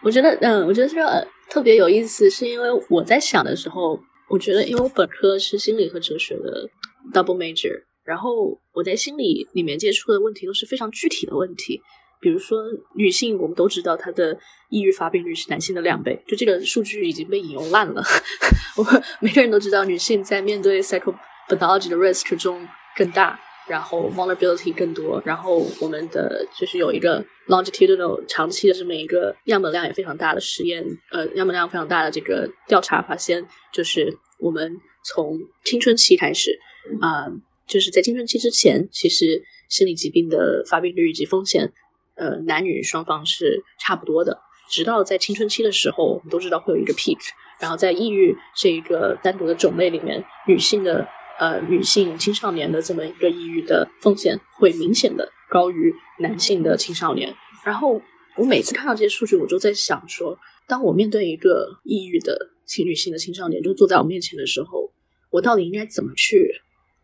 我觉得，嗯，我觉得这个特别有意思，是因为我在想的时候，我觉得因为我本科是心理和哲学的 double major，然后我在心理里面接触的问题都是非常具体的问题。比如说，女性我们都知道她的抑郁发病率是男性的两倍，就这个数据已经被引用烂了。我们每个人都知道，女性在面对 psychopathology 的 risk 中更大，然后 vulnerability 更多。然后我们的就是有一个 longitudinal 长期的这么一个样本量也非常大的实验，呃，样本量非常大的这个调查发现，就是我们从青春期开始啊，就是在青春期之前，其实心理疾病的发病率以及风险。呃，男女双方是差不多的，直到在青春期的时候，我们都知道会有一个 peak，然后在抑郁这一个单独的种类里面，女性的呃女性青少年的这么一个抑郁的风险会明显的高于男性的青少年。然后我每次看到这些数据，我就在想说，当我面对一个抑郁的青女性的青少年就坐在我面前的时候，我到底应该怎么去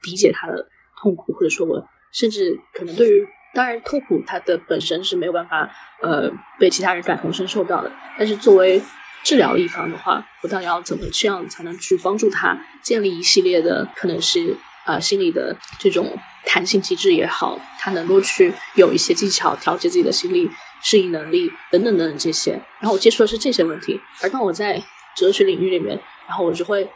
理解他的痛苦，或者说，我甚至可能对于。当然，痛苦它的本身是没有办法，呃，被其他人感同身受到的。但是作为治疗一方的话，我到底要怎么这样才能去帮助他建立一系列的可能是呃心理的这种弹性机制也好，他能够去有一些技巧调节自己的心理适应能力等等等等这些。然后我接触的是这些问题，而当我在哲学领域里面，然后我就会。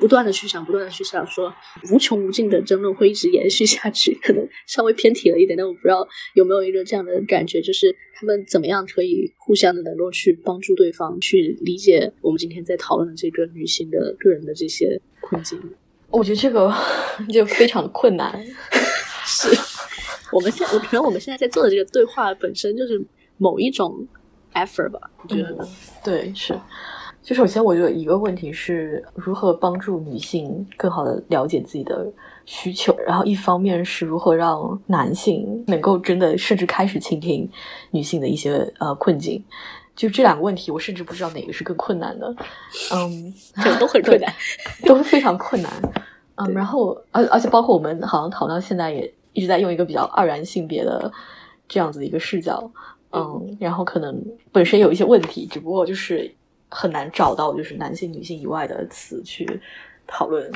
不断的去想，不断的去想，说无穷无尽的争论会一直延续下去，可能稍微偏题了一点，但我不知道有没有一个这样的感觉，就是他们怎么样可以互相的能够去帮助对方，去理解我们今天在讨论的这个女性的个人的这些困境。我觉得这个 就非常的困难。是我们现我觉得我们现在在做的这个对话本身就是某一种 effort 吧？我觉得对是。就首先，我觉得一个问题是如何帮助女性更好的了解自己的需求，然后一方面是如何让男性能够真的甚至开始倾听女性的一些呃困境。就这两个问题，我甚至不知道哪个是更困难的。嗯，都很困难，都非常困难。嗯，然后而而且包括我们好像讨论到现在也一直在用一个比较二元性别的这样子的一个视角。嗯，然后可能本身有一些问题，只不过就是。很难找到就是男性、女性以外的词去讨论。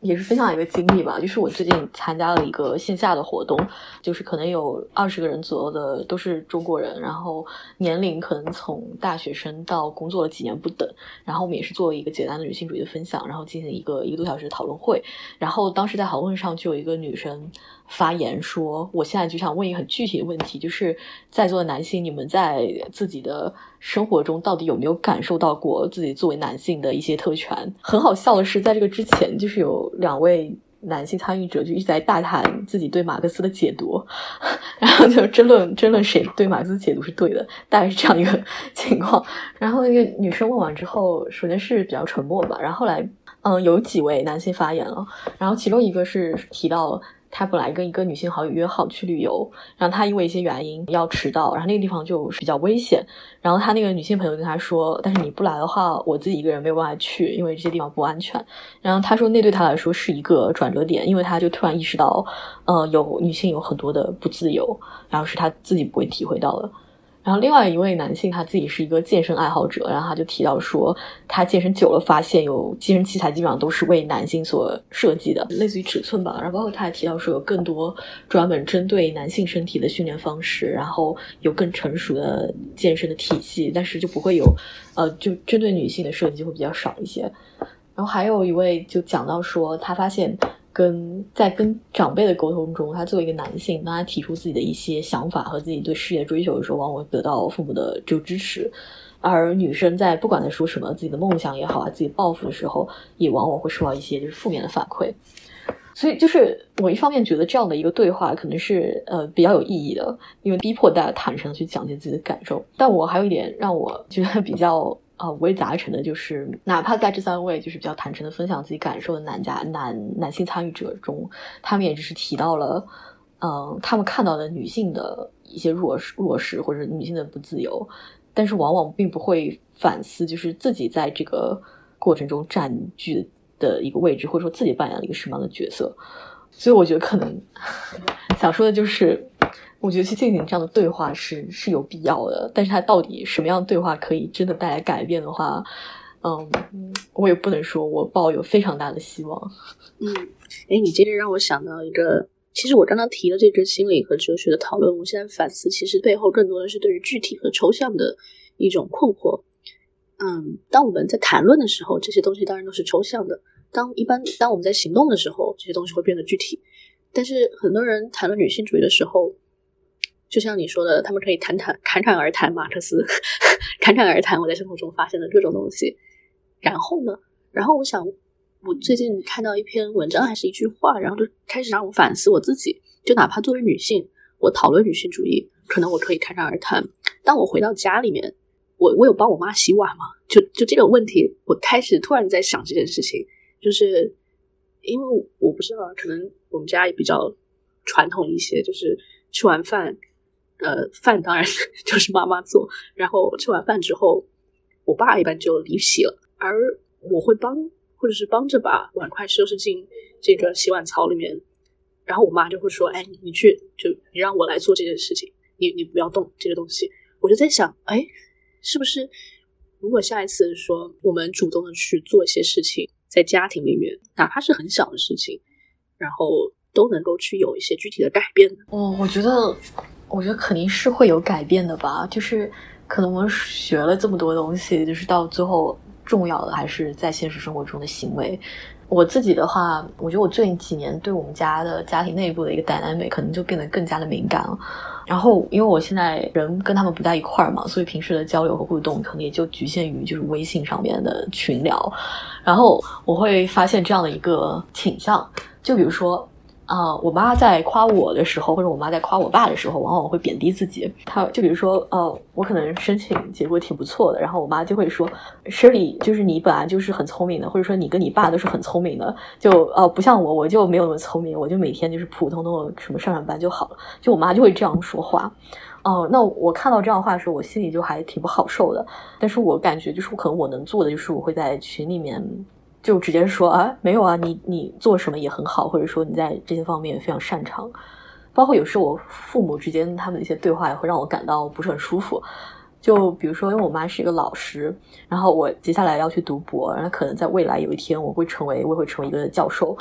也是分享一个经历吧，就是我最近参加了一个线下的活动，就是可能有二十个人左右的都是中国人，然后年龄可能从大学生到工作了几年不等，然后我们也是做一个简单的女性主义的分享，然后进行一个一个多小时的讨论会，然后当时在讨论上就有一个女生发言说，我现在就想问一个很具体的问题，就是在座的男性，你们在自己的生活中到底有没有感受到过自己作为男性的一些特权？很好笑的是，在这个之前就是有。两位男性参与者就一直在大谈自己对马克思的解读，然后就争论争论谁对马克思解读是对的，大概是这样一个 情况。然后那个女生问完之后，首先是比较沉默吧，然后后来嗯有几位男性发言了，然后其中一个是提到。他本来跟一个女性好友约好去旅游，然后他因为一些原因要迟到，然后那个地方就比较危险。然后他那个女性朋友跟他说：“但是你不来的话，我自己一个人没有办法去，因为这些地方不安全。”然后他说那对他来说是一个转折点，因为他就突然意识到，呃，有女性有很多的不自由，然后是他自己不会体会到的。然后另外一位男性他自己是一个健身爱好者，然后他就提到说，他健身久了发现有健身器材基本上都是为男性所设计的，类似于尺寸吧。然后包括他还提到说有更多专门针对男性身体的训练方式，然后有更成熟的健身的体系，但是就不会有，呃，就针对女性的设计会比较少一些。然后还有一位就讲到说，他发现。跟在跟长辈的沟通中，他作为一个男性，当他提出自己的一些想法和自己对事业追求的时候，往往得到父母的就支持；而女生在不管在说什么自己的梦想也好啊，自己抱负的时候，也往往会受到一些就是负面的反馈。所以就是我一方面觉得这样的一个对话可能是呃比较有意义的，因为逼迫大家坦诚的去讲解自己的感受。但我还有一点让我觉得比较啊五味杂陈的，就是哪怕在这三位就是比较坦诚的分享自己感受的男家男男性参与者中，他们也只是提到了嗯他们看到的女性的一些弱势弱势或者女性的不自由，但是往往并不会反思，就是自己在这个过程中占据。的一个位置，或者说自己扮演了一个什么样的角色，所以我觉得可能 想说的就是，我觉得去进行这样的对话是是有必要的，但是它到底什么样的对话可以真的带来改变的话，嗯，我也不能说我抱有非常大的希望。嗯，哎，你接着让我想到一个，其实我刚刚提的这个心理和哲学的讨论，我现在反思，其实背后更多的是对于具体和抽象的一种困惑。嗯，当我们在谈论的时候，这些东西当然都是抽象的。当一般当我们在行动的时候，这些东西会变得具体。但是很多人谈论女性主义的时候，就像你说的，他们可以谈谈侃侃而谈马克思，侃侃而谈我在生活中发现的各种东西。然后呢？然后我想，我最近看到一篇文章还是一句话，然后就开始让我反思我自己。就哪怕作为女性，我讨论女性主义，可能我可以侃侃而谈。当我回到家里面。我我有帮我妈洗碗吗？就就这个问题，我开始突然在想这件事情，就是因为我不知道，可能我们家也比较传统一些，就是吃完饭，呃，饭当然 就是妈妈做，然后吃完饭之后，我爸一般就离席了，而我会帮或者是帮着把碗筷收拾进这个洗碗槽里面，然后我妈就会说：“哎，你去，就你让我来做这件事情，你你不要动这个东西。”我就在想，哎。是不是？如果下一次说我们主动的去做一些事情，在家庭里面，哪怕是很小的事情，然后都能够去有一些具体的改变哦，我觉得，我觉得肯定是会有改变的吧。就是可能我们学了这么多东西，就是到最后重要的还是在现实生活中的行为。我自己的话，我觉得我最近几年对我们家的家庭内部的一个 dynamic 可能就变得更加的敏感了。然后，因为我现在人跟他们不在一块儿嘛，所以平时的交流和互动可能也就局限于就是微信上面的群聊。然后我会发现这样的一个倾向，就比如说。啊，我妈在夸我的时候，或者我妈在夸我爸的时候，往往会贬低自己。她就比如说，呃，我可能申请结果挺不错的，然后我妈就会说，Shirley，就是你本来就是很聪明的，或者说你跟你爸都是很聪明的，就呃不像我，我就没有那么聪明，我就每天就是普通的什么上上班就好了。就我妈就会这样说话。哦，那我看到这样的话的时候，我心里就还挺不好受的。但是我感觉就是我可能我能做的就是我会在群里面。就直接说啊，没有啊，你你做什么也很好，或者说你在这些方面非常擅长。包括有时候我父母之间他们的一些对话也会让我感到不是很舒服。就比如说，因为我妈是一个老师，然后我接下来要去读博，然后可能在未来有一天我会成为，我会成为一个教授。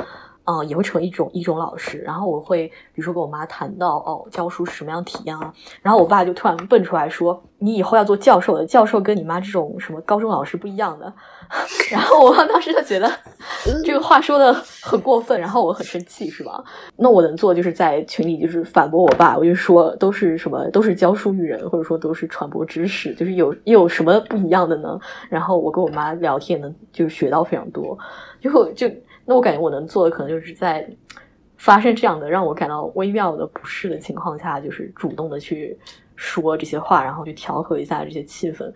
嗯，也会成为一种一种老师。然后我会，比如说跟我妈谈到哦，教书是什么样体验啊？然后我爸就突然蹦出来说：“你以后要做教授的，教授跟你妈这种什么高中老师不一样的。”然后我当时就觉得 这个话说的很过分，然后我很生气，是吧？那我能做就是在群里就是反驳我爸，我就说都是什么都是教书育人，或者说都是传播知识，就是有又有什么不一样的呢？然后我跟我妈聊天呢，就学到非常多，就就。那我感觉我能做的，可能就是在发生这样的让我感到微妙的不适的情况下，就是主动的去说这些话，然后去调和一下这些气氛。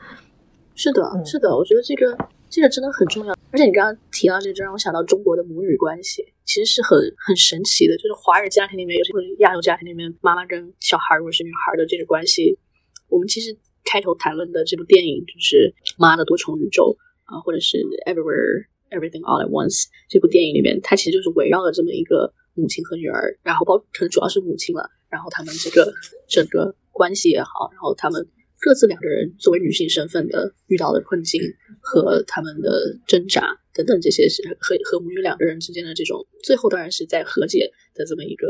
是的，是的，我觉得这个这个真的很重要。而且你刚刚提到这，就让我想到中国的母女关系，其实是很很神奇的。就是华人家庭里面，尤其是亚洲家庭里面，妈妈跟小孩如果是女孩的这个关系，我们其实开头谈论的这部电影就是《妈的多重宇宙》啊，或者是《Everywhere》。Everything All at Once 这部电影里面，它其实就是围绕了这么一个母亲和女儿，然后包可能主要是母亲了，然后他们这个整个关系也好，然后他们各自两个人作为女性身份的遇到的困境和他们的挣扎等等这些和和母女两个人之间的这种最后当然是在和解的这么一个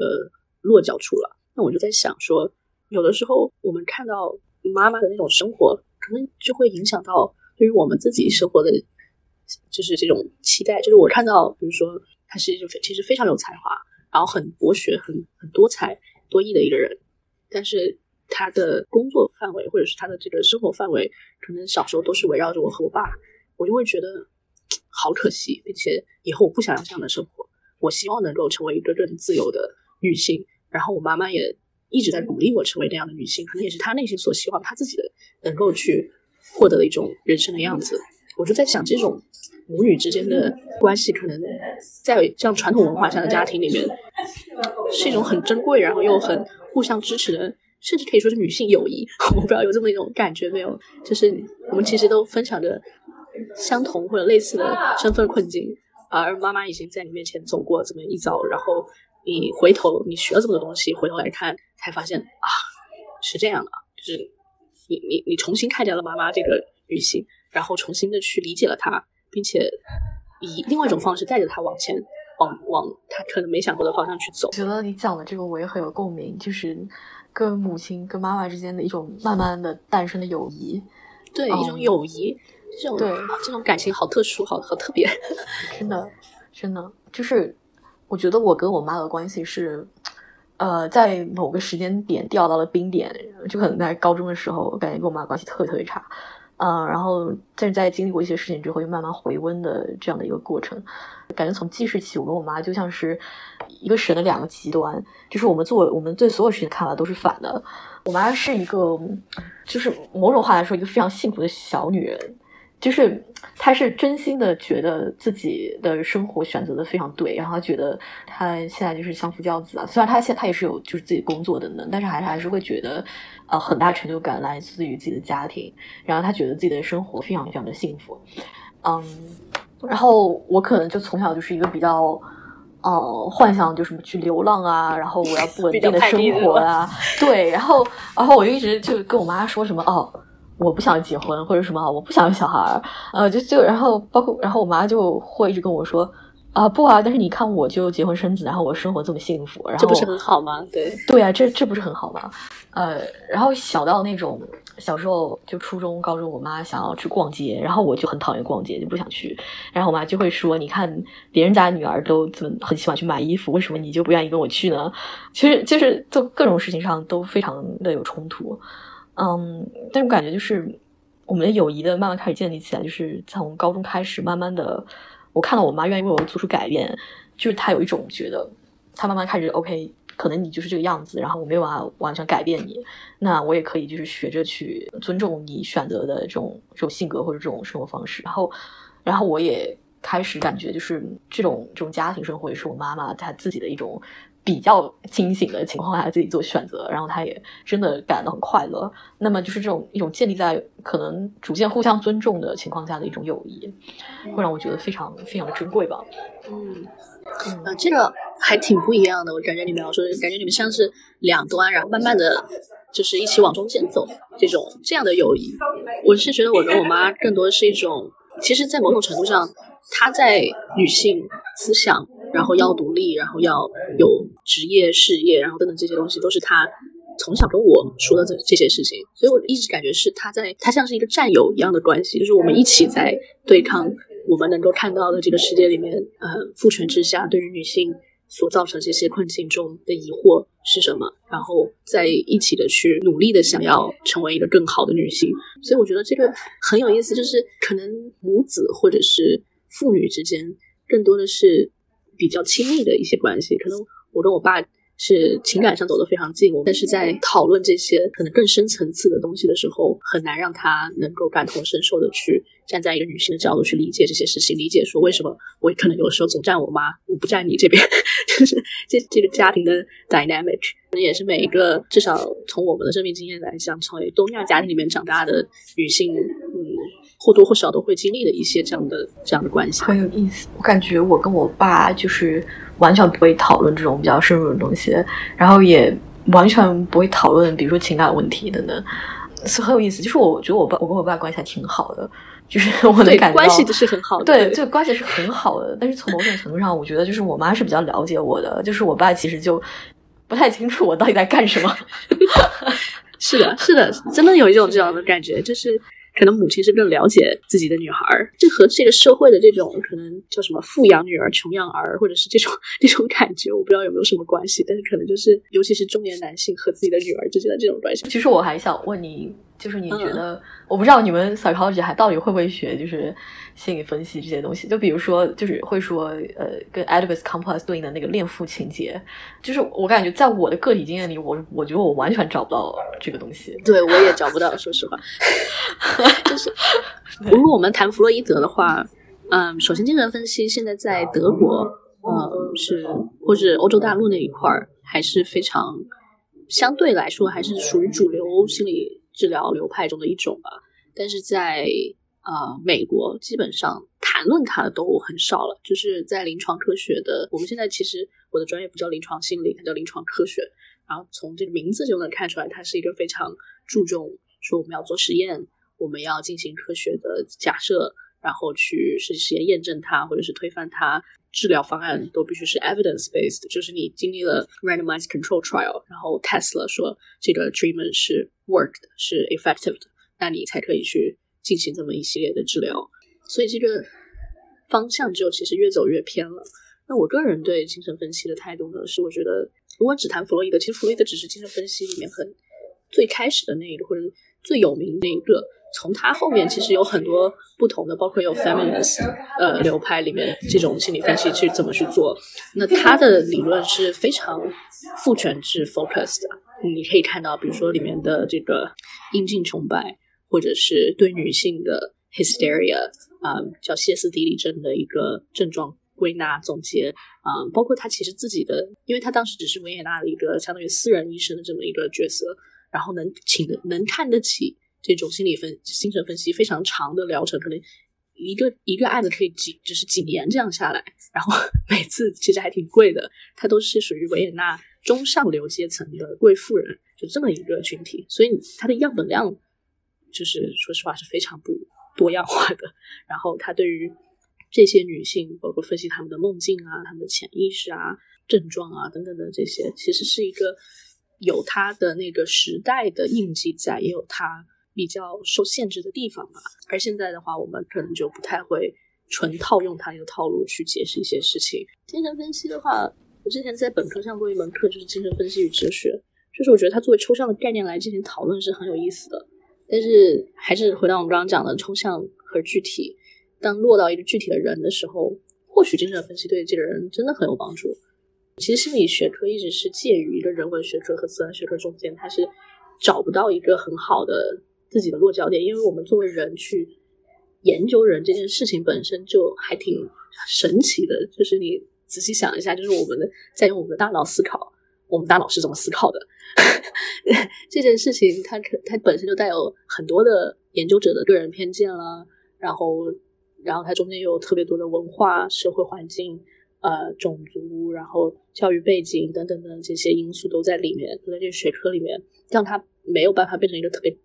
落脚处了。那我就在想说，有的时候我们看到妈妈的那种生活，可能就会影响到对于我们自己生活的。就是这种期待，就是我看到，比如说他是就其实非常有才华，然后很博学、很很多才多艺的一个人，但是他的工作范围或者是他的这个生活范围，可能小时候都是围绕着我和我爸，我就会觉得好可惜，并且以后我不想要这样的生活。我希望能够成为一个更自由的女性。然后我妈妈也一直在鼓励我成为那样的女性，可能也是她内心所希望她自己的能够去获得的一种人生的样子。我就在想，这种母女之间的关系，可能在这样传统文化下的家庭里面，是一种很珍贵，然后又很互相支持的。甚至可以说是女性友谊，我不知道有这么一种感觉没有？就是我们其实都分享着相同或者类似的身份困境，而妈妈已经在你面前走过这么一遭，然后你回头你学了这么多东西，回头来看才发现啊，是这样的，就是你你你重新看见了妈妈这个女性，然后重新的去理解了她，并且以另外一种方式带着她往前，往往他可能没想过的方向去走。觉得你讲的这个我也很有共鸣，就是。跟母亲、跟妈妈之间的一种慢慢的诞生的友谊，对一种友谊，这种对这种感情好特殊，好好特别，真的，真的就是我觉得我跟我妈的关系是，呃，在某个时间点掉到了冰点，就可能在高中的时候，我感觉跟我妈关系特别特别差。嗯，然后但是在经历过一些事情之后，又慢慢回温的这样的一个过程，感觉从记事起，我跟我妈就像是一个神的两个极端，就是我们做我们对所有事情的看法都是反的。我妈是一个，就是某种话来说，一个非常幸福的小女人。就是他是真心的觉得自己的生活选择的非常对，然后他觉得他现在就是相夫教子啊。虽然他现他也是有就是自己工作的呢，但是还是还是会觉得，呃，很大成就感来自于自己的家庭。然后他觉得自己的生活非常非常的幸福，嗯。然后我可能就从小就是一个比较，呃，幻想就什么去流浪啊，然后我要不稳 定的生活啊，对。然后然后我就一直就跟我妈说什么哦。我不想结婚或者什么，我不想有小孩儿，呃，就就然后包括然后我妈就会一直跟我说，啊不啊，但是你看我就结婚生子，然后我生活这么幸福，然后这不是很好吗？对对啊，这这不是很好吗？呃，然后小到那种小时候就初中高中，我妈想要去逛街，然后我就很讨厌逛街，就不想去，然后我妈就会说，你看别人家女儿都怎么很喜欢去买衣服，为什么你就不愿意跟我去呢？其实就是做各种事情上都非常的有冲突。嗯，但是我感觉就是我们的友谊的慢慢开始建立起来，就是从高中开始，慢慢的，我看到我妈愿意为我做出改变，就是她有一种觉得，她慢慢开始 OK，可能你就是这个样子，然后我没有办法完全改变你，那我也可以就是学着去尊重你选择的这种这种性格或者这种生活方式，然后，然后我也开始感觉就是这种这种家庭生活也是我妈妈她自己的一种。比较清醒的情况下自己做选择，然后他也真的感到很快乐。那么就是这种一种建立在可能逐渐互相尊重的情况下的一种友谊，会让我觉得非常非常的珍贵吧。嗯，啊，这个还挺不一样的。我感觉你描述，感觉你们像是两端，然后慢慢的就是一起往中间走，这种这样的友谊。我是觉得我跟我妈更多的是一种，其实，在某种程度上，她在女性思想。然后要独立，然后要有职业、事业，然后等等这些东西，都是他从小跟我说的这这些事情。所以我一直感觉是他在，他像是一个战友一样的关系，就是我们一起在对抗我们能够看到的这个世界里面，呃，父权之下对于女性所造成这些困境中的疑惑是什么，然后在一起的去努力的想要成为一个更好的女性。所以我觉得这个很有意思，就是可能母子或者是父女之间，更多的是。比较亲密的一些关系，可能我跟我爸是情感上走得非常近，但是在讨论这些可能更深层次的东西的时候，很难让他能够感同身受的去站在一个女性的角度去理解这些事情，理解说为什么我可能有时候总站我妈，我不站你这边，就是这这个家庭的 dynamic，可能也是每一个至少从我们的生命经验来讲，成为东亚家庭里面长大的女性，或多或少都会经历的一些这样的这样的关系，很有意思。我感觉我跟我爸就是完全不会讨论这种比较深入的东西，然后也完全不会讨论，比如说情感问题等等，是很有意思。就是我觉得我爸，我跟我爸关系还挺好的，就是 我能感觉关系是很好的，对，这个关系是很好的。但是从某种程度上，我觉得就是我妈是比较了解我的，就是我爸其实就不太清楚我到底在干什么。是的，是的，真的有一种这样的感觉，就是。可能母亲是更了解自己的女孩儿，这和这个社会的这种可能叫什么“富养女儿，穷养儿”或者是这种这种感觉，我不知道有没有什么关系。但是可能就是，尤其是中年男性和自己的女儿之间的这种关系。其实我还想问你，就是你觉得，我不知道你们 psychology 还到底会不会学，就是心理分析这些东西。就比如说，就是会说，呃，跟 Oedipus complex 对应的那个恋父情节，就是我感觉在我的个体经验里，我我觉得我完全找不到这个东西。对我也找不到，说实话。就是 如果我们谈弗洛伊德的话，嗯，首先精神分析现在在德国，嗯，是或者欧洲大陆那一块儿还是非常相对来说还是属于主流心理。治疗流派中的一种吧，但是在啊美国基本上谈论它的都很少了。就是在临床科学的，我们现在其实我的专业不叫临床心理，它叫临床科学。然后从这个名字就能看出来，它是一个非常注重说我们要做实验，我们要进行科学的假设，然后去实际实验验证它或者是推翻它。治疗方案都必须是 evidence based，就是你经历了 randomized control trial，然后 test 了说这个 treatment 是 worked 是 effective 的，那你才可以去进行这么一系列的治疗。所以这个方向就其实越走越偏了。那我个人对精神分析的态度呢，是我觉得如果只谈弗洛伊德，其实弗洛伊德只是精神分析里面很最开始的那一个或者最有名那一个。从他后面其实有很多不同的，包括有 feminist 呃流派里面这种心理分析去怎么去做。那他的理论是非常父权制 focused 的。你可以看到，比如说里面的这个阴茎崇拜，或者是对女性的 hysteria 啊，叫歇斯底里症的一个症状归纳总结啊，包括他其实自己的，因为他当时只是维也纳的一个相当于私人医生的这么一个角色，然后能请的能看得起。这种心理分精神分析非常长的疗程，可能一个一个案子可以几就是几年这样下来，然后 每次其实还挺贵的。它都是属于维也纳中上流阶层的贵妇人，就这么一个群体，所以它的样本量就是说实话是非常不多样化的。然后他对于这些女性，包括分析她们的梦境啊、她们的潜意识啊、症状啊等等的这些，其实是一个有他的那个时代的印记在，也有他。比较受限制的地方吧，而现在的话，我们可能就不太会纯套用它一个套路去解释一些事情。精神分析的话，我之前在本科上过一门课，就是精神分析与哲学，就是我觉得它作为抽象的概念来进行讨论是很有意思的。但是还是回到我们刚刚讲的抽象和具体，当落到一个具体的人的时候，或许精神分析对这个人真的很有帮助。其实心理学科一直是介于一个人文学科和自然学科中间，它是找不到一个很好的。自己的落脚点，因为我们作为人去研究人这件事情本身就还挺神奇的。就是你仔细想一下，就是我们的在用我们的大脑思考，我们大脑是怎么思考的？这件事情它可它本身就带有很多的研究者的个人偏见了，然后然后它中间又有特别多的文化、社会环境、呃种族，然后教育背景等等的这些因素都在里面，都在这个学科里面，让它没有办法变成一个特别。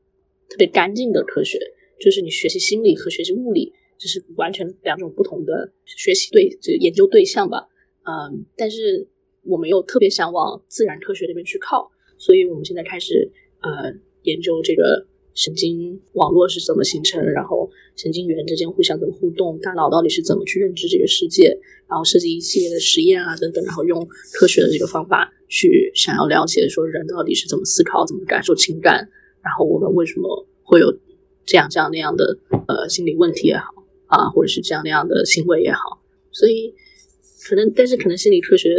特别干净的科学，就是你学习心理和学习物理，这是完全两种不同的学习对这个研究对象吧。嗯，但是我们又特别想往自然科学那边去靠，所以我们现在开始呃研究这个神经网络是怎么形成，然后神经元之间互相怎么互动，大脑到底是怎么去认知这个世界，然后设计一系列的实验啊等等，然后用科学的这个方法去想要了解说人到底是怎么思考、怎么感受情感。然后我们为什么会有这样这样那样的呃心理问题也好啊，或者是这样那样的行为也好，所以可能但是可能心理科学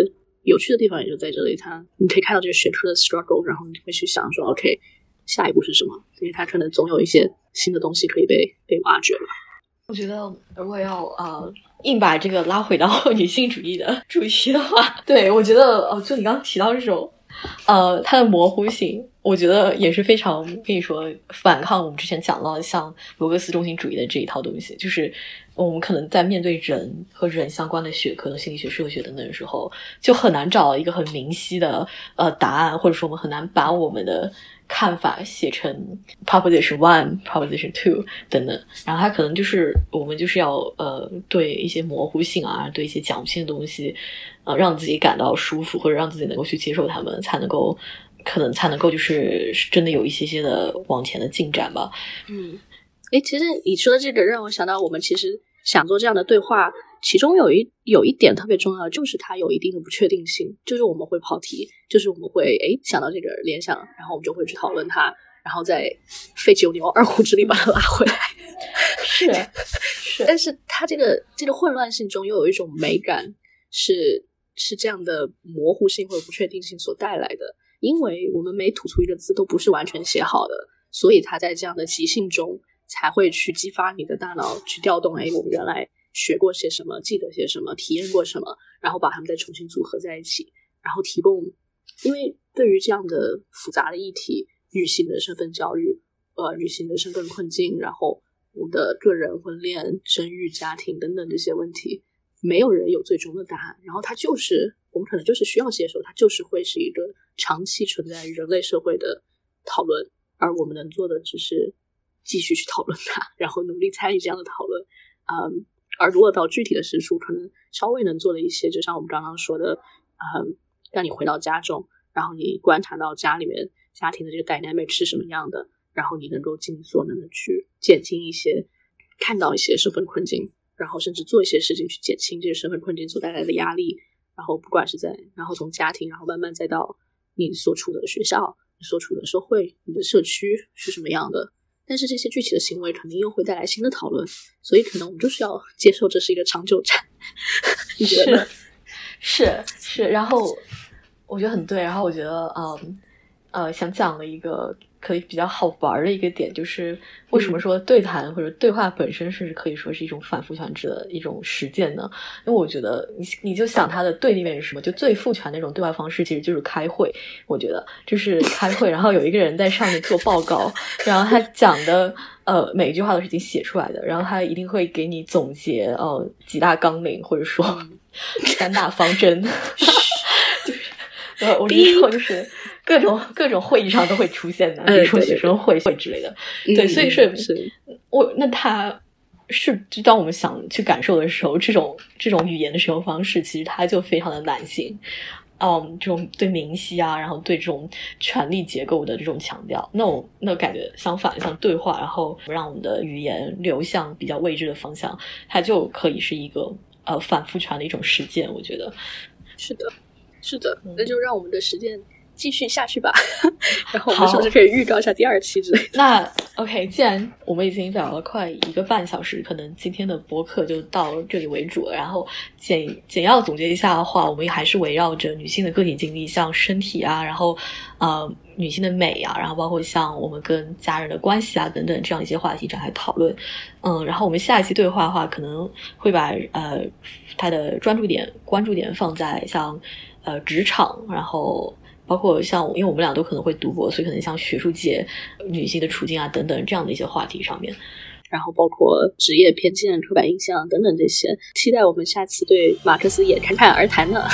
有趣的地方也就在这里，它你可以看到这个学科的 struggle，然后你会去想说 OK 下一步是什么，因为它可能总有一些新的东西可以被被挖掘吧。我觉得如果要呃硬把这个拉回到 女性主义的主题的话，对我觉得哦，就你刚刚提到这种。呃，它的模糊性，我觉得也是非常可以说反抗我们之前讲到像罗格斯中心主义的这一套东西。就是我们可能在面对人和人相关的学科，心理学、社会学等等的时候，就很难找到一个很明晰的呃答案，或者说我们很难把我们的看法写成 proposition one、proposition two 等等。然后它可能就是我们就是要呃对一些模糊性啊，对一些讲不清的东西。啊，让自己感到舒服，或者让自己能够去接受他们，才能够，可能才能够就是真的有一些些的往前的进展吧。嗯，哎，其实你说的这个让我想到，我们其实想做这样的对话，其中有一有一点特别重要，就是它有一定的不确定性，就是我们会跑题，就是我们会哎想到这个联想，然后我们就会去讨论它，然后再费九牛二虎之力把它拉回来。是是，但是它这个这个混乱性中又有一种美感，是是这样的模糊性或者不确定性所带来的。因为我们每吐出一个字都不是完全写好的，所以它在这样的即兴中才会去激发你的大脑去调动。哎，我们原来学过些什么，记得些什么，体验过什么，然后把它们再重新组合在一起，然后提供。因为对于这样的复杂的议题，女性的身份焦虑，呃，女性的身份困境，然后我们的个人婚恋、生育、家庭等等这些问题，没有人有最终的答案。然后它就是我们可能就是需要接受，它就是会是一个长期存在于人类社会的讨论，而我们能做的只是继续去讨论它，然后努力参与这样的讨论。嗯，而如果到具体的实处，可能稍微能做的一些，就像我们刚刚说的，嗯。让你回到家中，然后你观察到家里面家庭的这个 dynamic 是什么样的，然后你能够尽你所能的去减轻一些，看到一些身份困境，然后甚至做一些事情去减轻这个身份困境所带来的压力。然后不管是在，然后从家庭，然后慢慢再到你所处的学校、你所处的社会、你的社区是什么样的。但是这些具体的行为肯定又会带来新的讨论，所以可能我们就是要接受这是一个长久战。你觉得？是是，然后。我觉得很对，然后我觉得，嗯，呃，想讲的一个可以比较好玩的一个点，就是为什么说对谈或者对话本身甚至可以说是一种反复权制的一种实践呢？因为我觉得，你你就想它的对立面是什么？就最父权那种对话方式，其实就是开会。我觉得就是开会，然后有一个人在上面做报告，然后他讲的呃每一句话都是已经写出来的，然后他一定会给你总结呃几大纲领或者说 三大方针。呃，我以后就是各种各种会议上都会出现的，比如说学生会会之类的。对，所以是我那他是就当我们想去感受的时候，这种这种语言的使用方式，其实它就非常的男性。嗯，这种对明晰啊，然后对这种权力结构的这种强调，那我那感觉相反，像对话，然后让我们的语言流向比较未知的方向，它就可以是一个呃反复权的一种实践。我觉得是的。是的，那就让我们的时间继续下去吧。然后我们是不是可以预告一下第二期之类？那 OK，既然我们已经聊了快一个半小时，可能今天的播客就到这里为主了。然后简简要总结一下的话，我们还是围绕着女性的个体经历，像身体啊，然后呃女性的美啊，然后包括像我们跟家人的关系啊等等这样一些话题展开讨论。嗯，然后我们下一期对话的话，可能会把呃它的专注点、关注点放在像。呃，职场，然后包括像，因为我们俩都可能会读博，所以可能像学术界女性的处境啊等等这样的一些话题上面，然后包括职业偏见、刻板印象等等这些，期待我们下次对马克思也侃侃而谈呢。